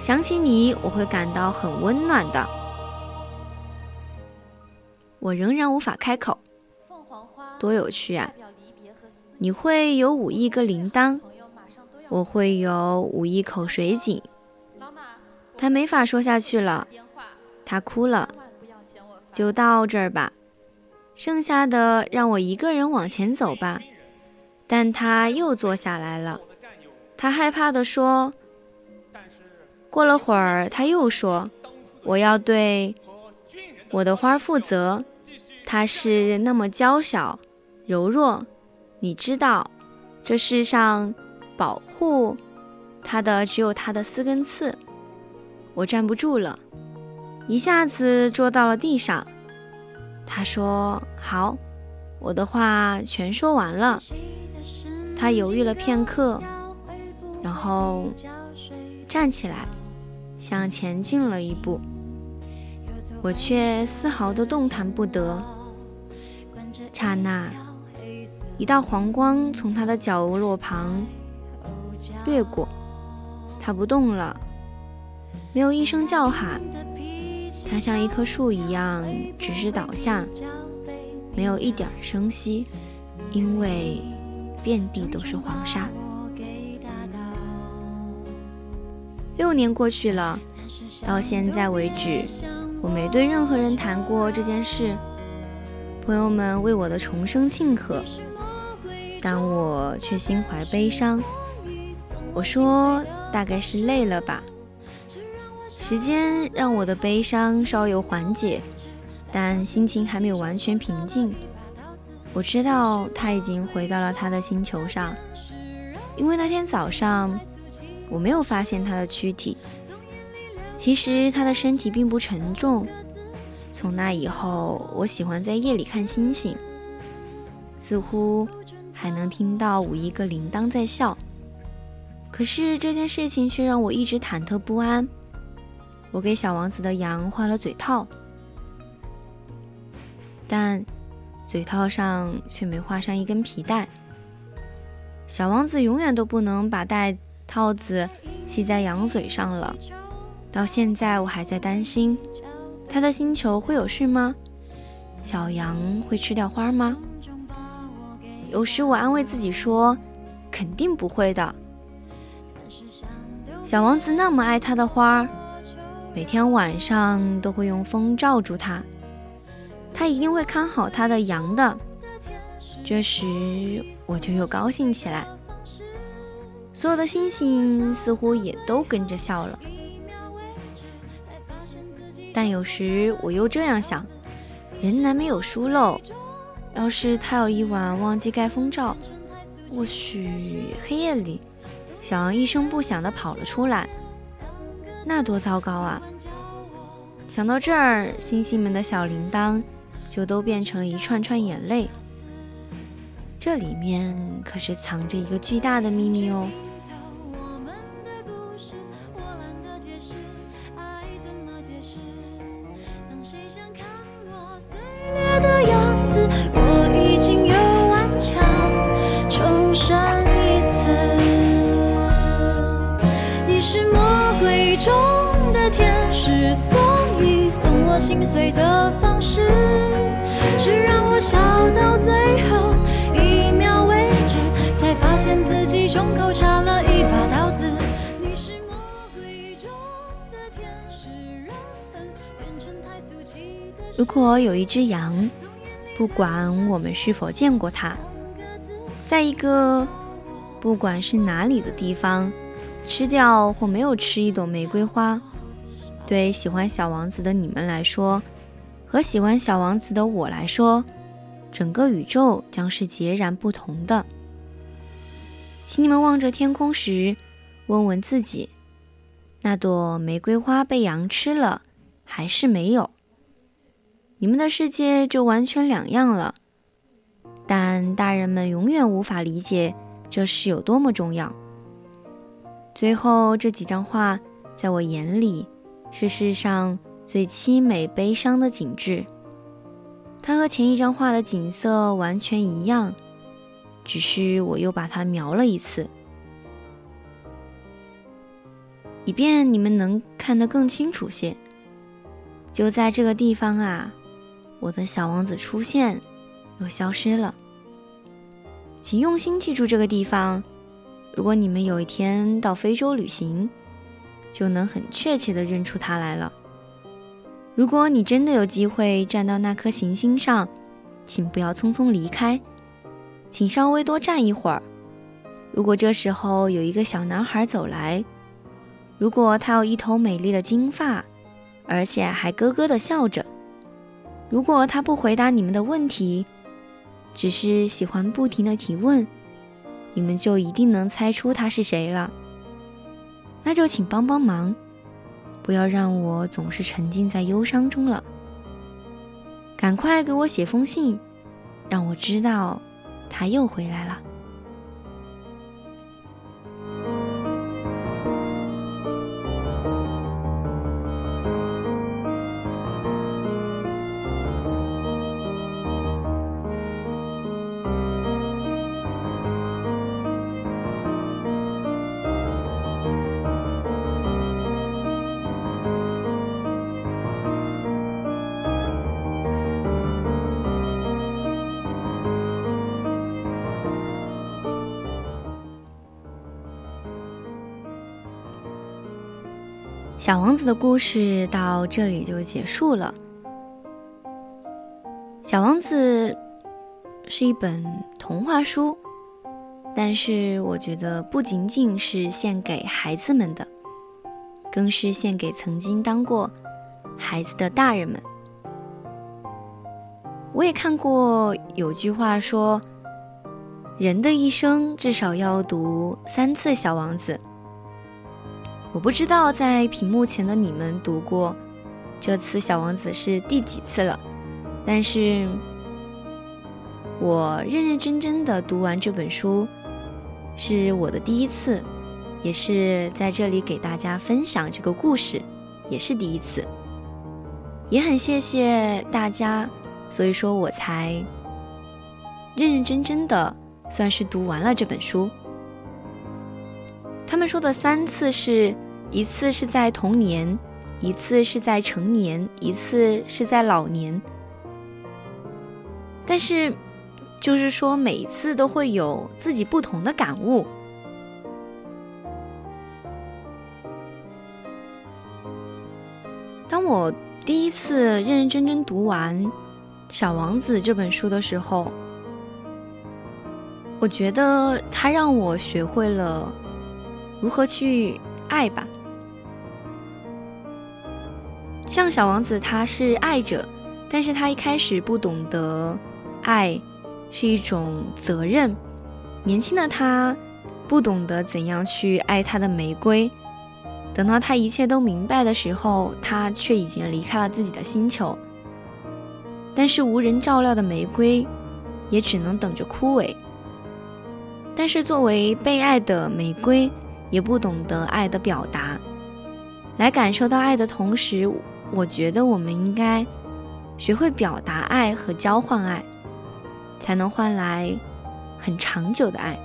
想起你，我会感到很温暖的。我仍然无法开口，多有趣啊！你会有五亿个铃铛，我会有五亿口水井。他没法说下去了。他哭了，就到这儿吧，剩下的让我一个人往前走吧。但他又坐下来了，他害怕地说。过了会儿，他又说：“我要对我的花负责，它是那么娇小、柔弱。你知道，这世上保护它的只有它的四根刺。”我站不住了。一下子坐到了地上。他说：“好，我的话全说完了。”他犹豫了片刻，然后站起来，向前进了一步。我却丝毫的动弹不得。刹那，一道黄光从他的角落旁掠过，他不动了，没有一声叫喊。它像一棵树一样，直直倒下，没有一点声息，因为遍地都是黄沙。六年过去了，到现在为止，我没对任何人谈过这件事。朋友们为我的重生庆贺，但我却心怀悲伤。我说，大概是累了吧。时间让我的悲伤稍有缓解，但心情还没有完全平静。我知道他已经回到了他的星球上，因为那天早上我没有发现他的躯体。其实他的身体并不沉重。从那以后，我喜欢在夜里看星星，似乎还能听到五亿个铃铛在笑。可是这件事情却让我一直忐忑不安。我给小王子的羊换了嘴套，但嘴套上却没画上一根皮带。小王子永远都不能把带套子系在羊嘴上了。到现在，我还在担心，他的星球会有事吗？小羊会吃掉花吗？有时我安慰自己说，肯定不会的。小王子那么爱他的花。每天晚上都会用风罩住它，它一定会看好它的羊的。这时我就又高兴起来，所有的星星似乎也都跟着笑了。但有时我又这样想：人难免有疏漏，要是他有一晚忘记盖风罩，或许黑夜里小羊一声不响地跑了出来。那多糟糕啊！想到这儿，星星们的小铃铛就都变成了一串串眼泪。这里面可是藏着一个巨大的秘密哦。天使，所以送我心碎的方式，是让我笑到最后一秒为止，才发现自己胸口插了一把刀子。你是魔鬼中的天使，人变成太俗气的。如果有一只羊，不管我们是否见过它，在一个不管是哪里的地方，吃掉或没有吃一朵玫瑰花。对喜欢小王子的你们来说，和喜欢小王子的我来说，整个宇宙将是截然不同的。请你们望着天空时，问问自己：那朵玫瑰花被羊吃了，还是没有？你们的世界就完全两样了。但大人们永远无法理解这是有多么重要。最后这几张画，在我眼里。是世上最凄美、悲伤的景致。它和前一张画的景色完全一样，只是我又把它描了一次，以便你们能看得更清楚些。就在这个地方啊，我的小王子出现又消失了。请用心记住这个地方。如果你们有一天到非洲旅行，就能很确切地认出它来了。如果你真的有机会站到那颗行星上，请不要匆匆离开，请稍微多站一会儿。如果这时候有一个小男孩走来，如果他有一头美丽的金发，而且还咯咯地笑着，如果他不回答你们的问题，只是喜欢不停地提问，你们就一定能猜出他是谁了。那就请帮帮忙，不要让我总是沉浸在忧伤中了。赶快给我写封信，让我知道他又回来了。小王子的故事到这里就结束了。小王子是一本童话书，但是我觉得不仅仅是献给孩子们的，更是献给曾经当过孩子的大人们。我也看过有句话说，人的一生至少要读三次《小王子》。我不知道在屏幕前的你们读过这次《小王子》是第几次了，但是我认认真真的读完这本书是我的第一次，也是在这里给大家分享这个故事，也是第一次，也很谢谢大家，所以说我才认认真真的算是读完了这本书。他们说的三次是一次是在童年，一次是在成年，一次是在老年。但是，就是说每一次都会有自己不同的感悟。当我第一次认认真真读完《小王子》这本书的时候，我觉得它让我学会了。如何去爱吧？像小王子，他是爱者，但是他一开始不懂得爱是一种责任。年轻的他不懂得怎样去爱他的玫瑰，等到他一切都明白的时候，他却已经离开了自己的星球。但是无人照料的玫瑰，也只能等着枯萎。但是作为被爱的玫瑰，也不懂得爱的表达。来感受到爱的同时，我觉得我们应该学会表达爱和交换爱，才能换来很长久的爱。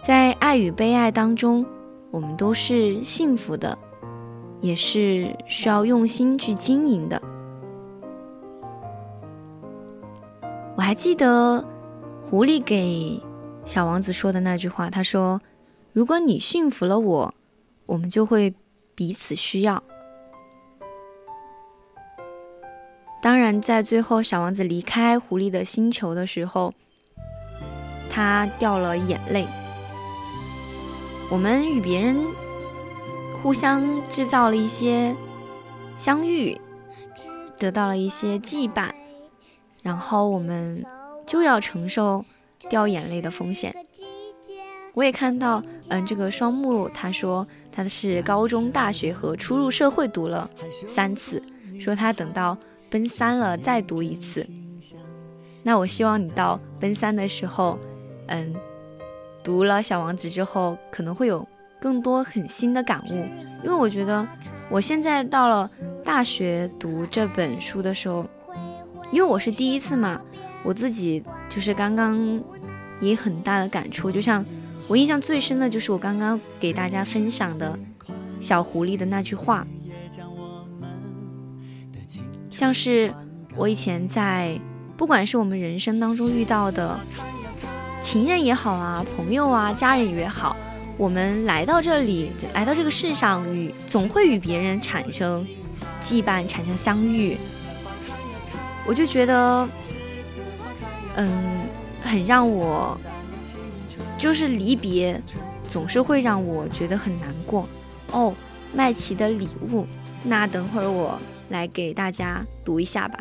在爱与被爱当中。我们都是幸福的，也是需要用心去经营的。我还记得狐狸给小王子说的那句话，他说：“如果你驯服了我，我们就会彼此需要。”当然，在最后小王子离开狐狸的星球的时候，他掉了眼泪。我们与别人互相制造了一些相遇，得到了一些羁绊，然后我们就要承受掉眼泪的风险。我也看到，嗯，这个双木他说他是高中、大学和初入社会读了三次，说他等到奔三了再读一次。那我希望你到奔三的时候，嗯。读了《小王子》之后，可能会有更多很新的感悟。因为我觉得，我现在到了大学读这本书的时候，因为我是第一次嘛，我自己就是刚刚也很大的感触。就像我印象最深的就是我刚刚给大家分享的小狐狸的那句话，像是我以前在，不管是我们人生当中遇到的。情人也好啊，朋友啊，家人也好，我们来到这里，来到这个世上，与总会与别人产生羁绊，产生相遇。我就觉得，嗯，很让我，就是离别，总是会让我觉得很难过。哦，麦琪的礼物，那等会儿我来给大家读一下吧。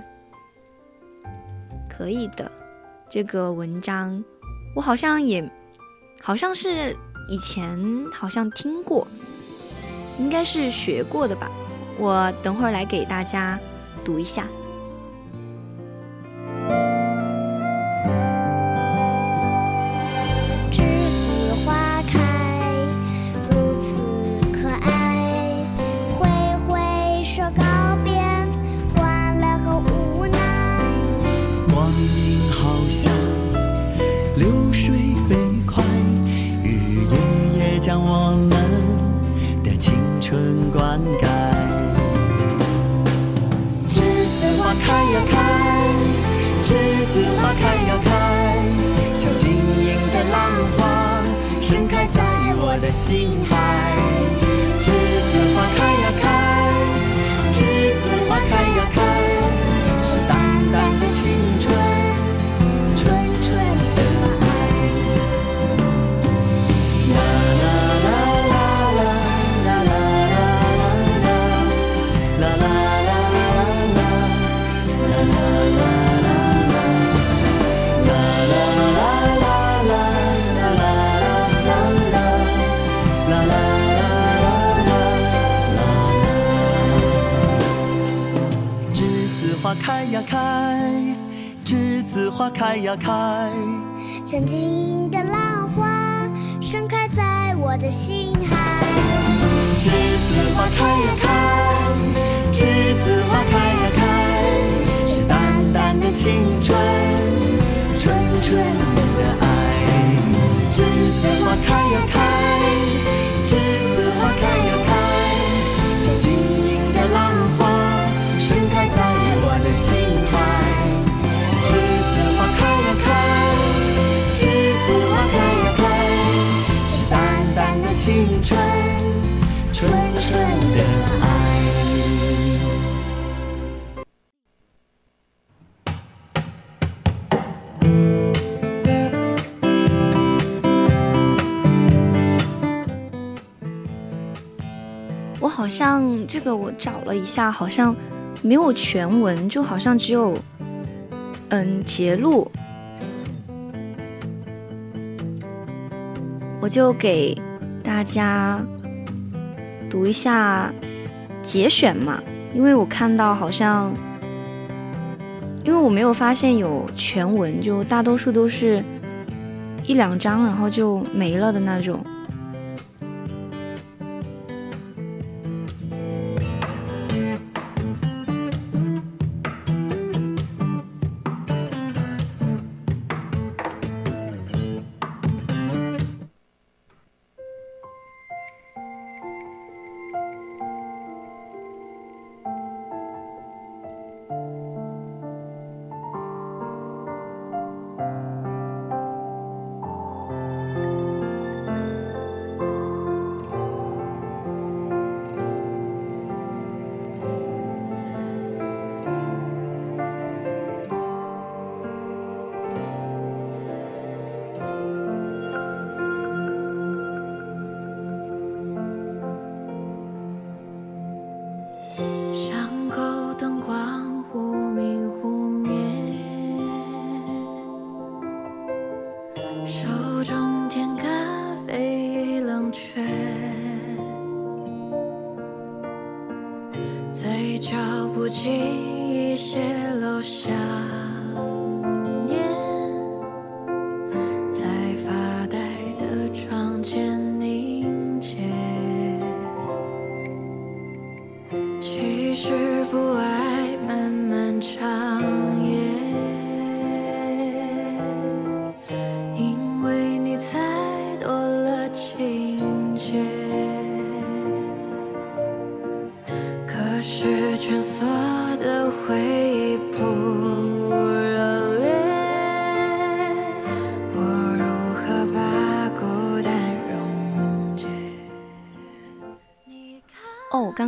可以的，这个文章。我好像也，好像是以前好像听过，应该是学过的吧。我等会儿来给大家读一下。灌溉。栀子花开呀开栀子花开呀开像晶莹的浪花盛开在我的心海。呀开，栀子花开呀开，像晶莹的浪花盛开在我的心海。栀子花开呀开，栀子花开呀开，是淡淡的青春，纯纯的爱。栀子花开呀开，好像这个，我找了一下，好像。没有全文，就好像只有，嗯，节录。我就给大家读一下节选嘛，因为我看到好像，因为我没有发现有全文，就大多数都是一两章，然后就没了的那种。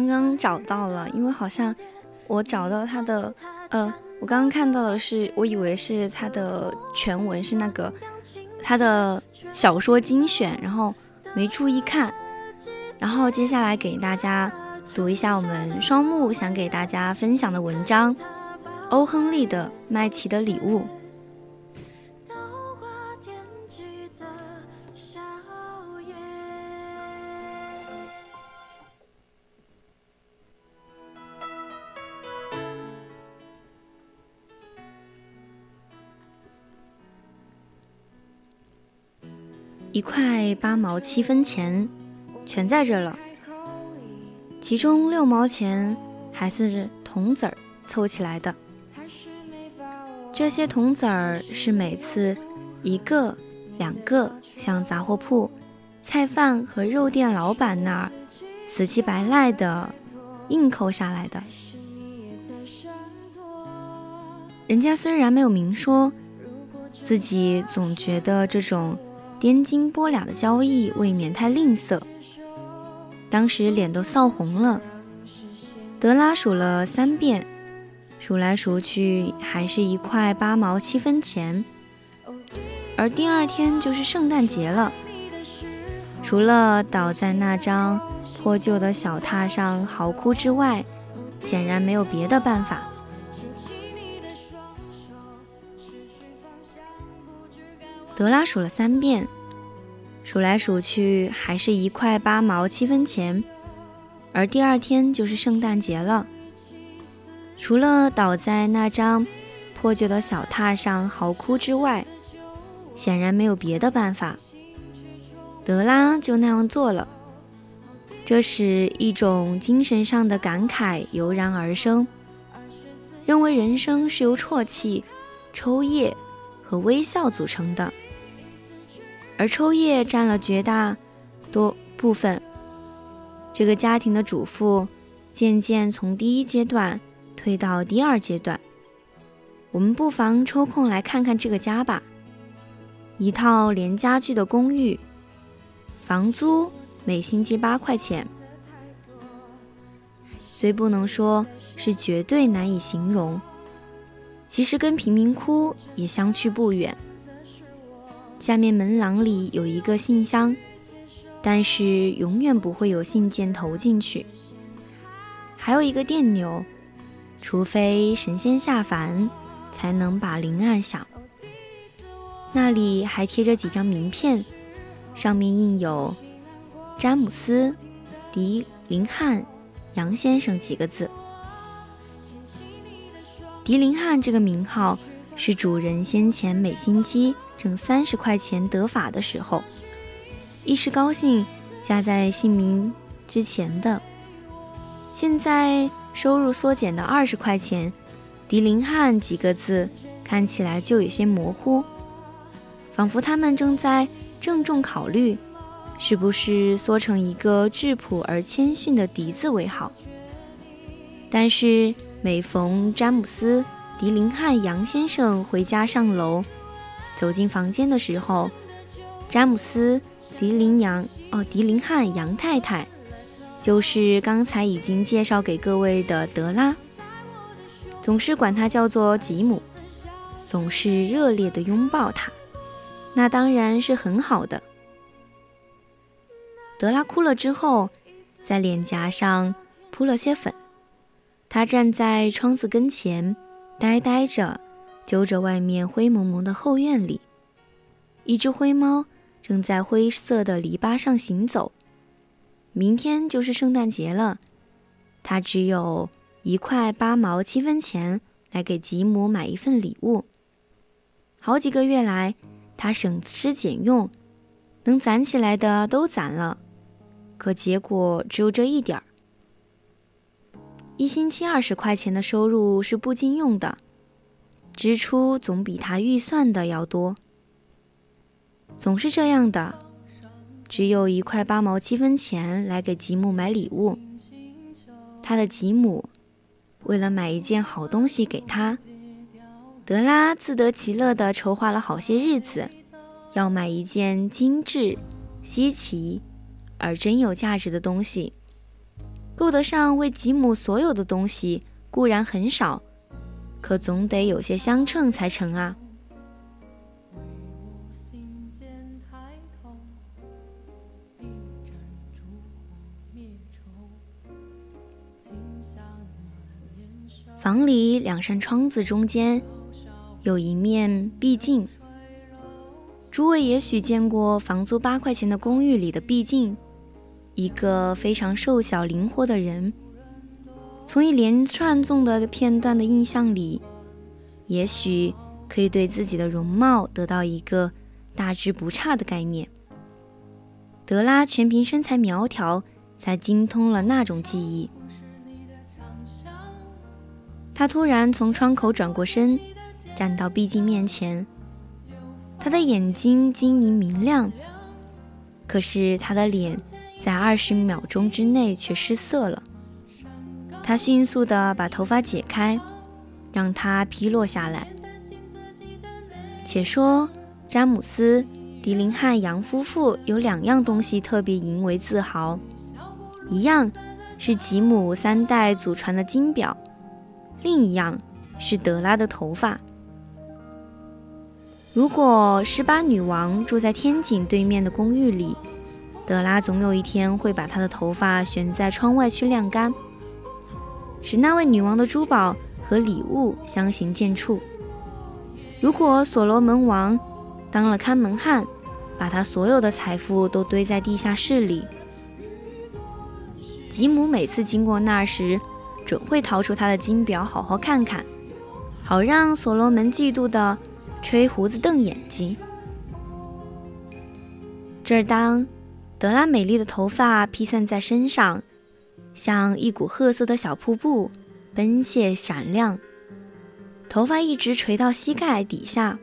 刚刚找到了，因为好像我找到他的，呃，我刚刚看到的是，我以为是他的全文是那个他的小说精选，然后没注意看，然后接下来给大家读一下我们双木想给大家分享的文章，欧亨利的《麦琪的礼物》。一块八毛七分钱，全在这了。其中六毛钱还是铜子儿凑起来的。这些铜子儿是每次一个、两个向杂货铺、菜贩和肉店老板那儿死乞白赖的硬抠下来的。人家虽然没有明说，自己总觉得这种颠斤拨两的交易未免太吝啬，当时脸都臊红了。德拉数了三遍，数来数去还是一块八毛七分钱。而第二天就是圣诞节了，除了倒在那张破旧的小榻上嚎哭之外，显然没有别的办法。德拉数了三遍，数来数去还是一块八毛七分钱，而第二天就是圣诞节了。除了倒在那张破旧的小榻上嚎哭之外，显然没有别的办法。德拉就那样做了。这时，一种精神上的感慨油然而生，认为人生是由啜泣、抽噎和微笑组成的，而抽叶占了绝大多部分。这个家庭的主妇渐渐从第一阶段退到第二阶段。我们不妨抽空来看看这个家吧。一套连家具的公寓，房租每星期八块钱，虽不能说是绝对难以形容，其实跟贫民窟也相去不远。下面门廊里有一个信箱，但是永远不会有信件投进去。还有一个电钮，除非神仙下凡，才能把铃按响。那里还贴着几张名片，上面印有詹姆斯·迪林汉杨先生几个字。迪林汉这个名号是主人先前每星期挣三十块钱得法的时候，一时高兴加在姓名之前的。现在收入缩减到二十块钱，狄林汉几个字看起来就有些模糊，仿佛他们正在郑重考虑，是不是缩成一个质朴而谦逊的“狄”字为好。但是每逢詹姆斯·迪林汉杨先生回家上楼，走进房间的时候，詹姆斯·狄林杨哦，狄林汉杨太太。就是刚才已经介绍给各位的德拉，总是管他叫做吉姆，总是热烈的拥抱他，那当然是很好的。德拉哭了之后，在脸颊上铺了些粉，他站在窗子跟前，呆呆着，揪着外面灰蒙蒙的后院里，一只灰猫正在灰色的篱笆上行走。明天就是圣诞节了，他只有一块八毛七分钱来给吉姆买一份礼物。好几个月来，他省吃俭用，能攒起来的都攒了，可结果只有这一点儿。一星期二十块钱的收入是不经用的，支出总比他预算的要多，总是这样的。只有一块八毛七分钱来给吉姆买礼物。他的吉姆为了买一件好东西给他，德拉自得其乐地筹划了好些日子，要买一件精致、稀奇而真有价值的东西，够得上为吉姆所有的东西固然很少，可总得有些相称才成啊。房里两扇窗子中间有一面壁镜。诸位也许见过房租八块钱的公寓里的壁镜，一个非常瘦小灵活的人，从一连串中的片段的印象里，也许可以对自己的容貌得到一个大致不差的概念。德拉全凭身材苗条才精通了那种记忆。他突然从窗口转过身，站到壁镜面前。他的眼睛晶莹明亮，可是他的脸在二十秒钟之内却失色了。他迅速地把头发解开，让它披落下来。且说詹姆斯·迪林汉杨夫妇有两样东西特别引为自豪，一样是吉姆三代祖传的金表。另一样是德拉的头发。如果十八女王住在天井对面的公寓里，德拉总有一天会把她的头发悬在窗外去晾干，使那位女王的珠宝和礼物相形见绌。如果所罗门王当了看门汉，把他所有的财富都堆在地下室里，吉姆每次经过那时，准会掏出他的金表，好好看看，好让所罗门嫉妒的吹胡子瞪眼睛。这当德拉美丽的头发披散在身上，像一股褐色的小瀑布，奔泻闪亮。头发一直垂到膝盖底下，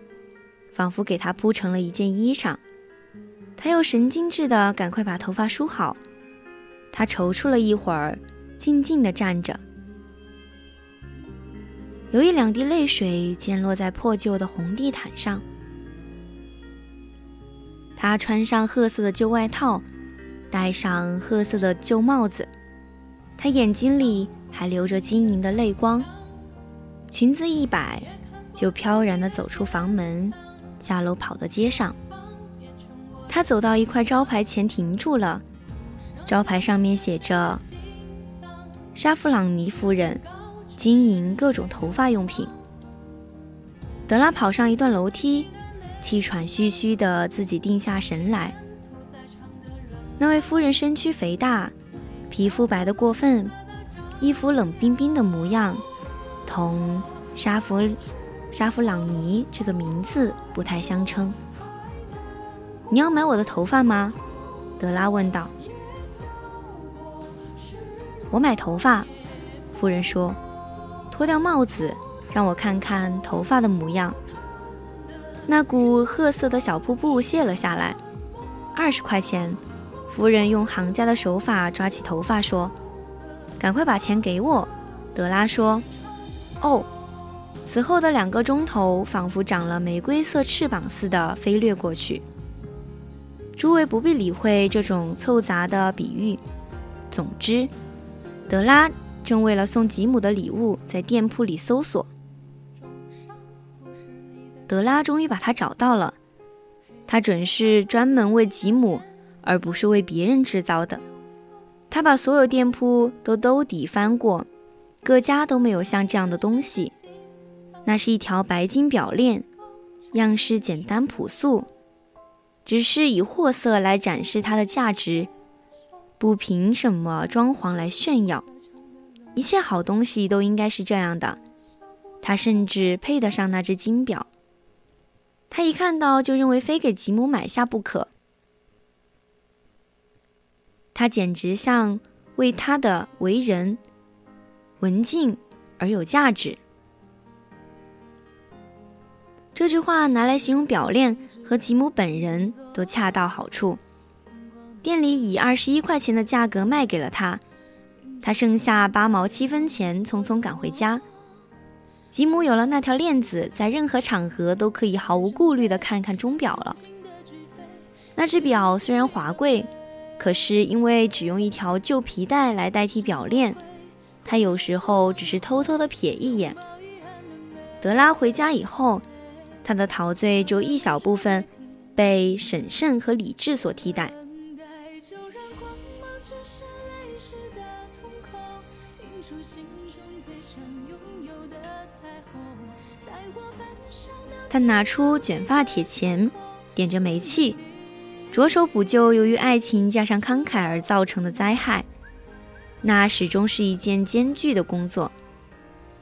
仿佛给她铺成了一件衣裳。他又神经质的赶快把头发梳好。他踌躇了一会儿，静静地站着。有一两滴泪水溅落在破旧的红地毯上。她穿上褐色的旧外套，戴上褐色的旧帽子，她眼睛里还流着晶莹的泪光。裙子一摆，就飘然地走出房门，下楼跑到街上。她走到一块招牌前停住了，招牌上面写着“沙弗朗尼夫人”。经营各种头发用品。德拉跑上一段楼梯，气喘吁吁的自己定下神来。那位夫人身躯肥大，皮肤白得过分，衣服冷冰冰的模样，同沙弗沙弗朗尼这个名字不太相称。你要买我的头发吗？德拉问道。我买头发，夫人说。脱掉帽子，让我看看头发的模样。那股褐色的小瀑布卸了下来。二十块钱。夫人用行家的手法抓起头发说：“赶快把钱给我。”德拉说：“哦。”此后的两个钟头仿佛长了玫瑰色翅膀似的飞掠过去。诸位不必理会这种凑杂的比喻。总之，德拉正为了送吉姆的礼物在店铺里搜索。德拉终于把他找到了，他准是专门为吉姆。而不是为别人制造的。他把所有店铺都兜底翻过，各家都没有像这样的东西。那是一条白金表链，样式简单朴素，只是以货色来展示它的价值，不凭什么装潢来炫耀。一切好东西都应该是这样的。他甚至配得上那只金表。他一看到就认为非给吉姆买下不可。他简直像为他的为人文静而有价值。这句话拿来形容表链和吉姆本人都恰到好处。店里以二十一块钱的价格卖给了他，他剩下八毛七分钱，匆匆赶回家。吉姆有了那条链子，在任何场合都可以毫无顾虑地看看钟表了。那只表虽然华贵。可是因为只用一条旧皮带来代替表链，他有时候只是偷偷的瞥一眼。德拉回家以后，他的陶醉就一小部分被审慎和理智所替代。他拿出卷发铁钳，点着煤气。着手补救由于爱情加上慷慨而造成的灾害，那始终是一件艰巨的工作。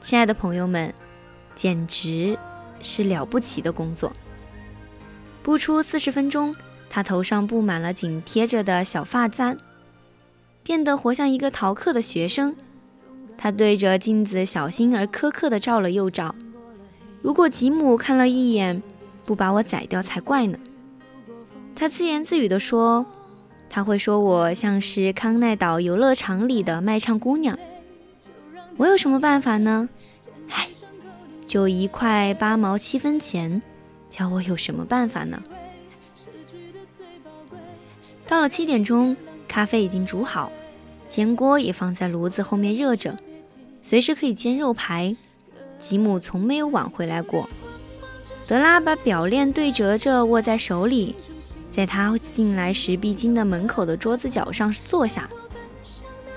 亲爱的朋友们，简直是了不起的工作。不出四十分钟，他头上布满了紧贴着的小发簪，变得活像一个逃课的学生。他对着镜子小心而苛刻地照了又照。如果吉姆看了一眼，不把我宰掉才怪呢。他自言自语地说：“他会说我像是康奈岛游乐场里的卖唱姑娘。我有什么办法呢？唉，就一块八毛七分钱，叫我有什么办法呢？”到了七点钟，咖啡已经煮好，煎锅也放在炉子后面热着，随时可以煎肉排。吉姆从没有晚回来过。德拉把表链对折着握在手里。在他进来时必经的门口的桌子角上坐下，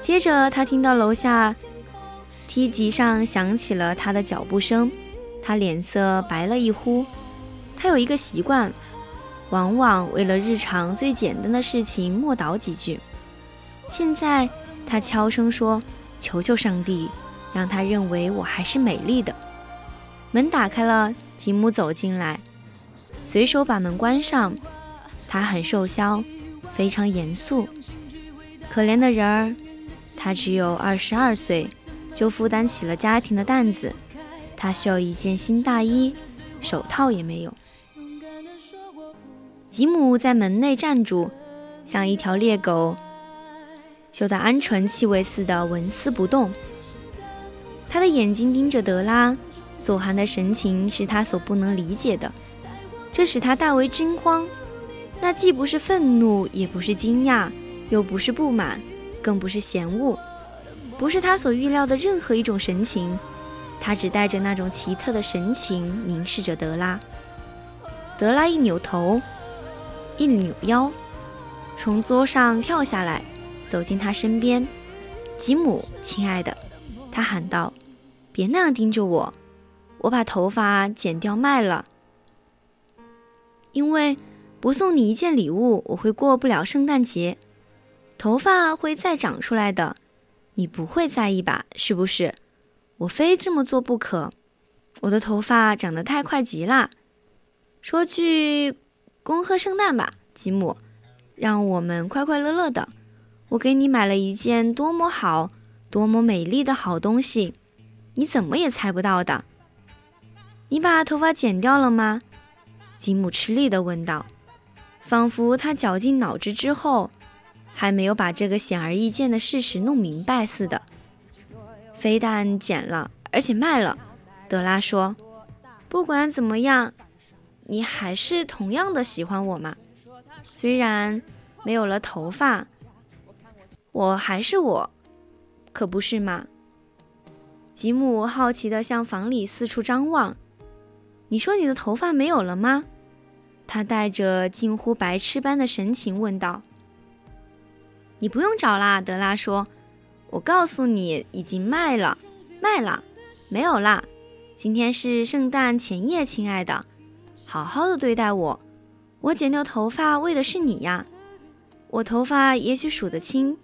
接着他听到楼下梯级上响起了他的脚步声，他脸色白了一忽。他有一个习惯，往往为了日常最简单的事情默祷几句。现在他悄声说：“求求上帝，让他认为我还是美丽的。”门打开了，吉姆走进来，随手把门关上。他很瘦削，非常严肃，可怜的人儿。他只有二十二岁，就负担起了家庭的担子。他需要一件新大衣，手套也没有。吉姆在门内站住，像一条猎狗，嗅到鹌鹑气味似的纹丝不动。他的眼睛盯着德拉，所含的神情是他所不能理解的，这使他大为惊慌。那既不是愤怒，也不是惊讶，又不是不满，更不是嫌恶，不是他所预料的任何一种神情。他只带着那种奇特的神情凝视着德拉。德拉一扭头，一扭腰，从桌上跳下来，走进他身边。吉姆，亲爱的，他喊道：“别那样盯着我，我把头发剪掉卖了，因为。”不送你一件礼物，我会过不了圣诞节。头发会再长出来的，你不会在意吧？是不是？我非这么做不可。我的头发长得太快极了。说句恭贺圣诞吧，吉姆，让我们快快乐乐的。我给你买了一件多么好、多么美丽的好东西，你怎么也猜不到的。你把头发剪掉了吗？吉姆吃力地问道，仿佛他绞尽脑汁之后，还没有把这个显而易见的事实弄明白似的。非但剪了，而且卖了。德拉说：“不管怎么样，你还是同样的喜欢我嘛。虽然没有了头发，我还是我，可不是吗？”吉姆好奇地向房里四处张望。你说你的头发没有了吗？他带着近乎白痴般的神情问道。你不用找啦，德拉说。我告诉你，已经卖了，卖了，没有啦。今天是圣诞前夜，亲爱的，好好的对待我。我剪掉头发为的是你呀。我头发也许数得清。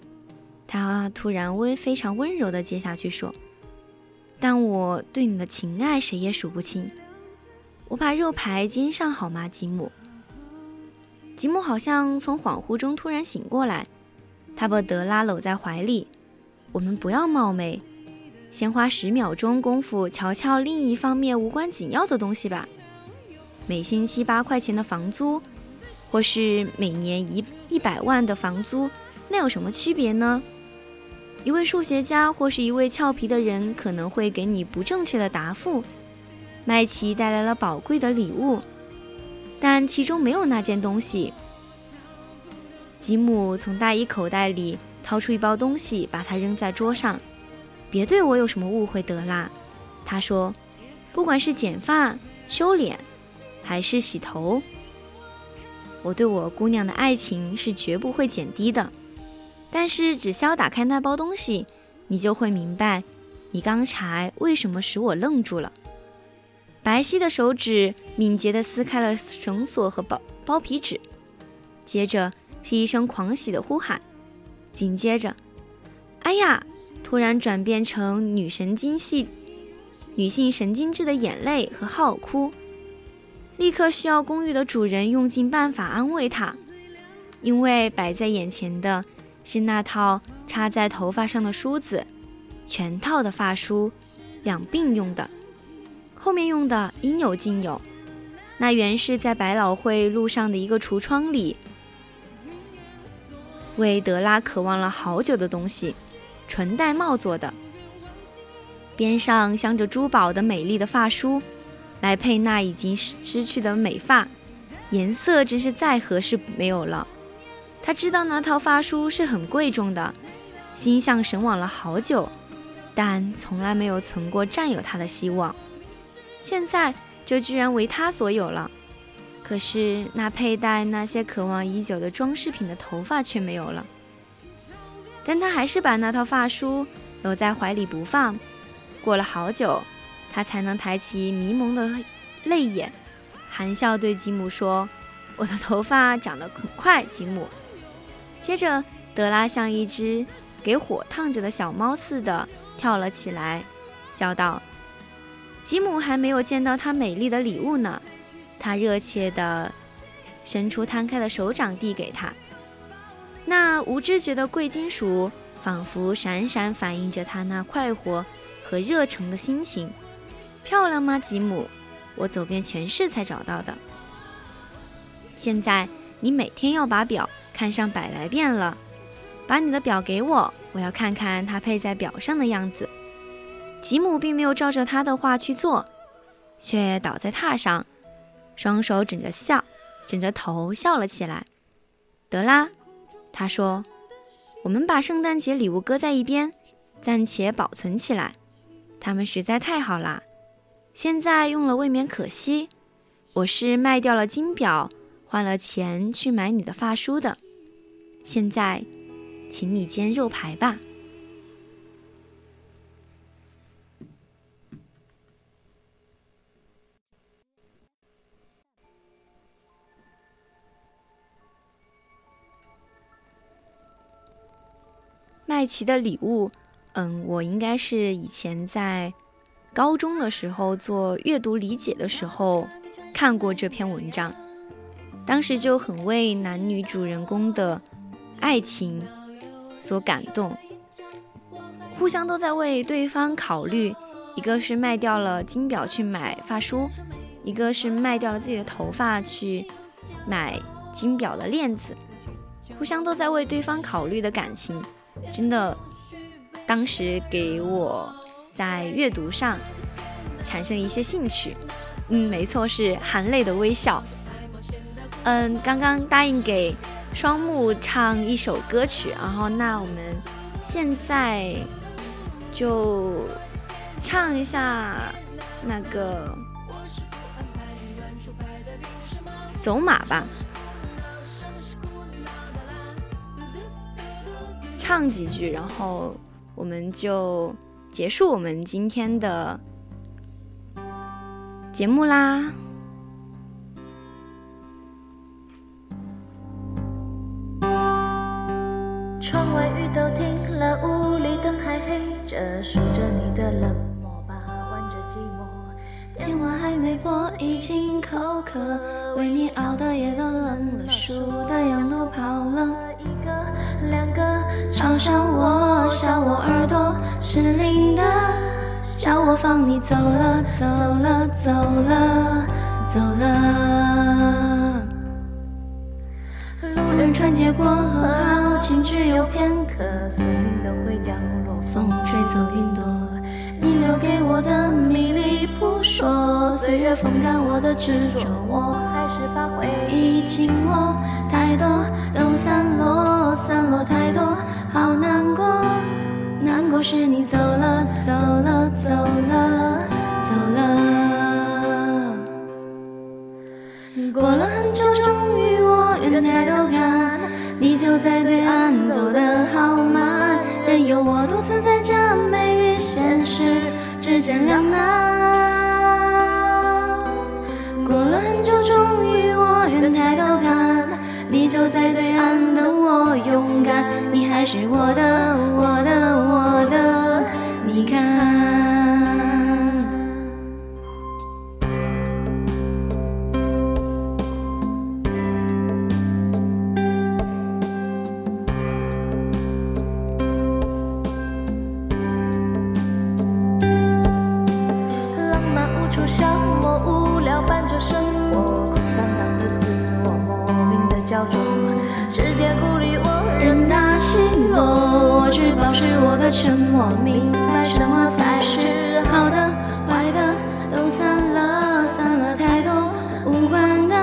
他突然温非常温柔的接下去说，但我对你的情爱谁也数不清。我把肉排煎上好吗，吉姆？吉姆好像从恍惚中突然醒过来，他把德拉搂在怀里。我们不要冒昧，先花十秒钟功夫瞧瞧另一方面无关紧要的东西吧。每星期八块钱的房租，或是每年一一百万的房租，那有什么区别呢？一位数学家或是一位俏皮的人可能会给你不正确的答复。麦琪带来了宝贵的礼物，但其中没有那件东西。吉姆从大衣口袋里掏出一包东西，把它扔在桌上。别对我有什么误会，德拉，他说。不管是剪发、修脸，还是洗头，我对我姑娘的爱情是绝不会减低的。但是，只需要打开那包东西，你就会明白，你刚才为什么使我愣住了。白皙的手指敏捷地撕开了绳索和包包皮纸，接着是一声狂喜的呼喊，紧接着，哎呀！突然转变成女神经系、女性神经质的眼泪和嚎哭，立刻需要公寓的主人用尽办法安慰她，因为摆在眼前的是那套插在头发上的梳子，全套的发梳，两鬓用的。后面用的应有尽有，那原是在百老汇路上的一个橱窗里为德拉渴望了好久的东西——纯玳瑁做的，边上镶着珠宝的美丽的发梳，来配那已经失失去的美发，颜色真是再合适没有了。他知道那套发梳是很贵重的，心向神往了好久，但从来没有存过占有它的希望。现在这居然为他所有了，可是那佩戴那些渴望已久的装饰品的头发却没有了。但他还是把那套发梳搂在怀里不放。过了好久，他才能抬起迷蒙的泪眼，含笑对吉姆说：“我的头发长得很快，吉姆。”接着，德拉像一只给火烫着的小猫似的跳了起来，叫道。吉姆还没有见到她美丽的礼物呢，他热切地伸出摊开的手掌递给她。那无知觉的贵金属仿佛闪闪反映着他那快活和热诚的心情。漂亮吗，吉姆？我走遍全市才找到的。现在你每天要把表看上百来遍了。把你的表给我，我要看看它配在表上的样子。吉姆并没有照着他的话去做，却倒在榻上，双手枕着笑，枕着头笑了起来。得啦，他说：“我们把圣诞节礼物搁在一边，暂且保存起来。它们实在太好啦，现在用了未免可惜。我是卖掉了金表，换了钱去买你的发梳的。现在，请你煎肉排吧。”麦琪的礼物，嗯，我应该是以前在高中的时候做阅读理解的时候看过这篇文章，当时就很为男女主人公的爱情所感动，互相都在为对方考虑，一个是卖掉了金表去买发梳，一个是卖掉了自己的头发去买金表的链子。互相都在为对方考虑的感情，真的，当时给我在阅读上产生一些兴趣。嗯，没错，是含泪的微笑。嗯，刚刚答应给双木唱一首歌曲，然后那我们现在就唱一下那个走马吧。唱几句，然后我们就结束我们今天的节目啦。窗外雨都停了，屋里灯还黑着，数着你的冷漠吧，玩着寂寞。电话还没拨，已经口渴，为你熬的夜都冷了，数的羊都跑了。两个。嘲笑我，笑我耳朵失灵的，笑我放你走了，走了，走了，走了。路人穿街过河，好景只有片刻，森林都会凋落，风吹走云朵。你留给我的迷离扑朔，岁月风干我的执着，我还是把回忆紧握，太多都散落，散落太多。好难过，难过是你走了，走了，走了，走了。过了很久，终于我愿抬头看，你就在对岸，走得好慢。任由我独自在假寐与现实之间两难。过了很久，终于我愿抬头看。你就在对勇敢，你还是我的，我的，明白什么才是好的，坏的都散了，散了太多无关的，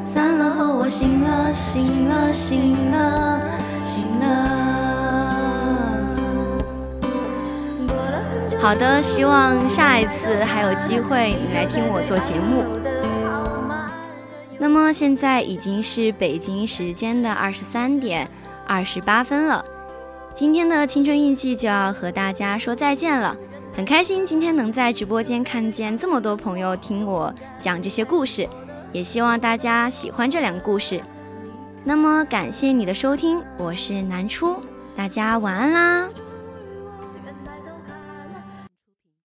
散了后我醒了，醒了，醒了，醒了。过了很久。好的，希望下一次还有机会你来听我做节目。那么现在已经是北京时间的二十三点二十八分了，今天的青春印记就要和大家说再见了。很开心今天能在直播间看见这么多朋友听我讲这些故事，也希望大家喜欢这两个故事。那么感谢你的收听，我是南初，大家晚安啦。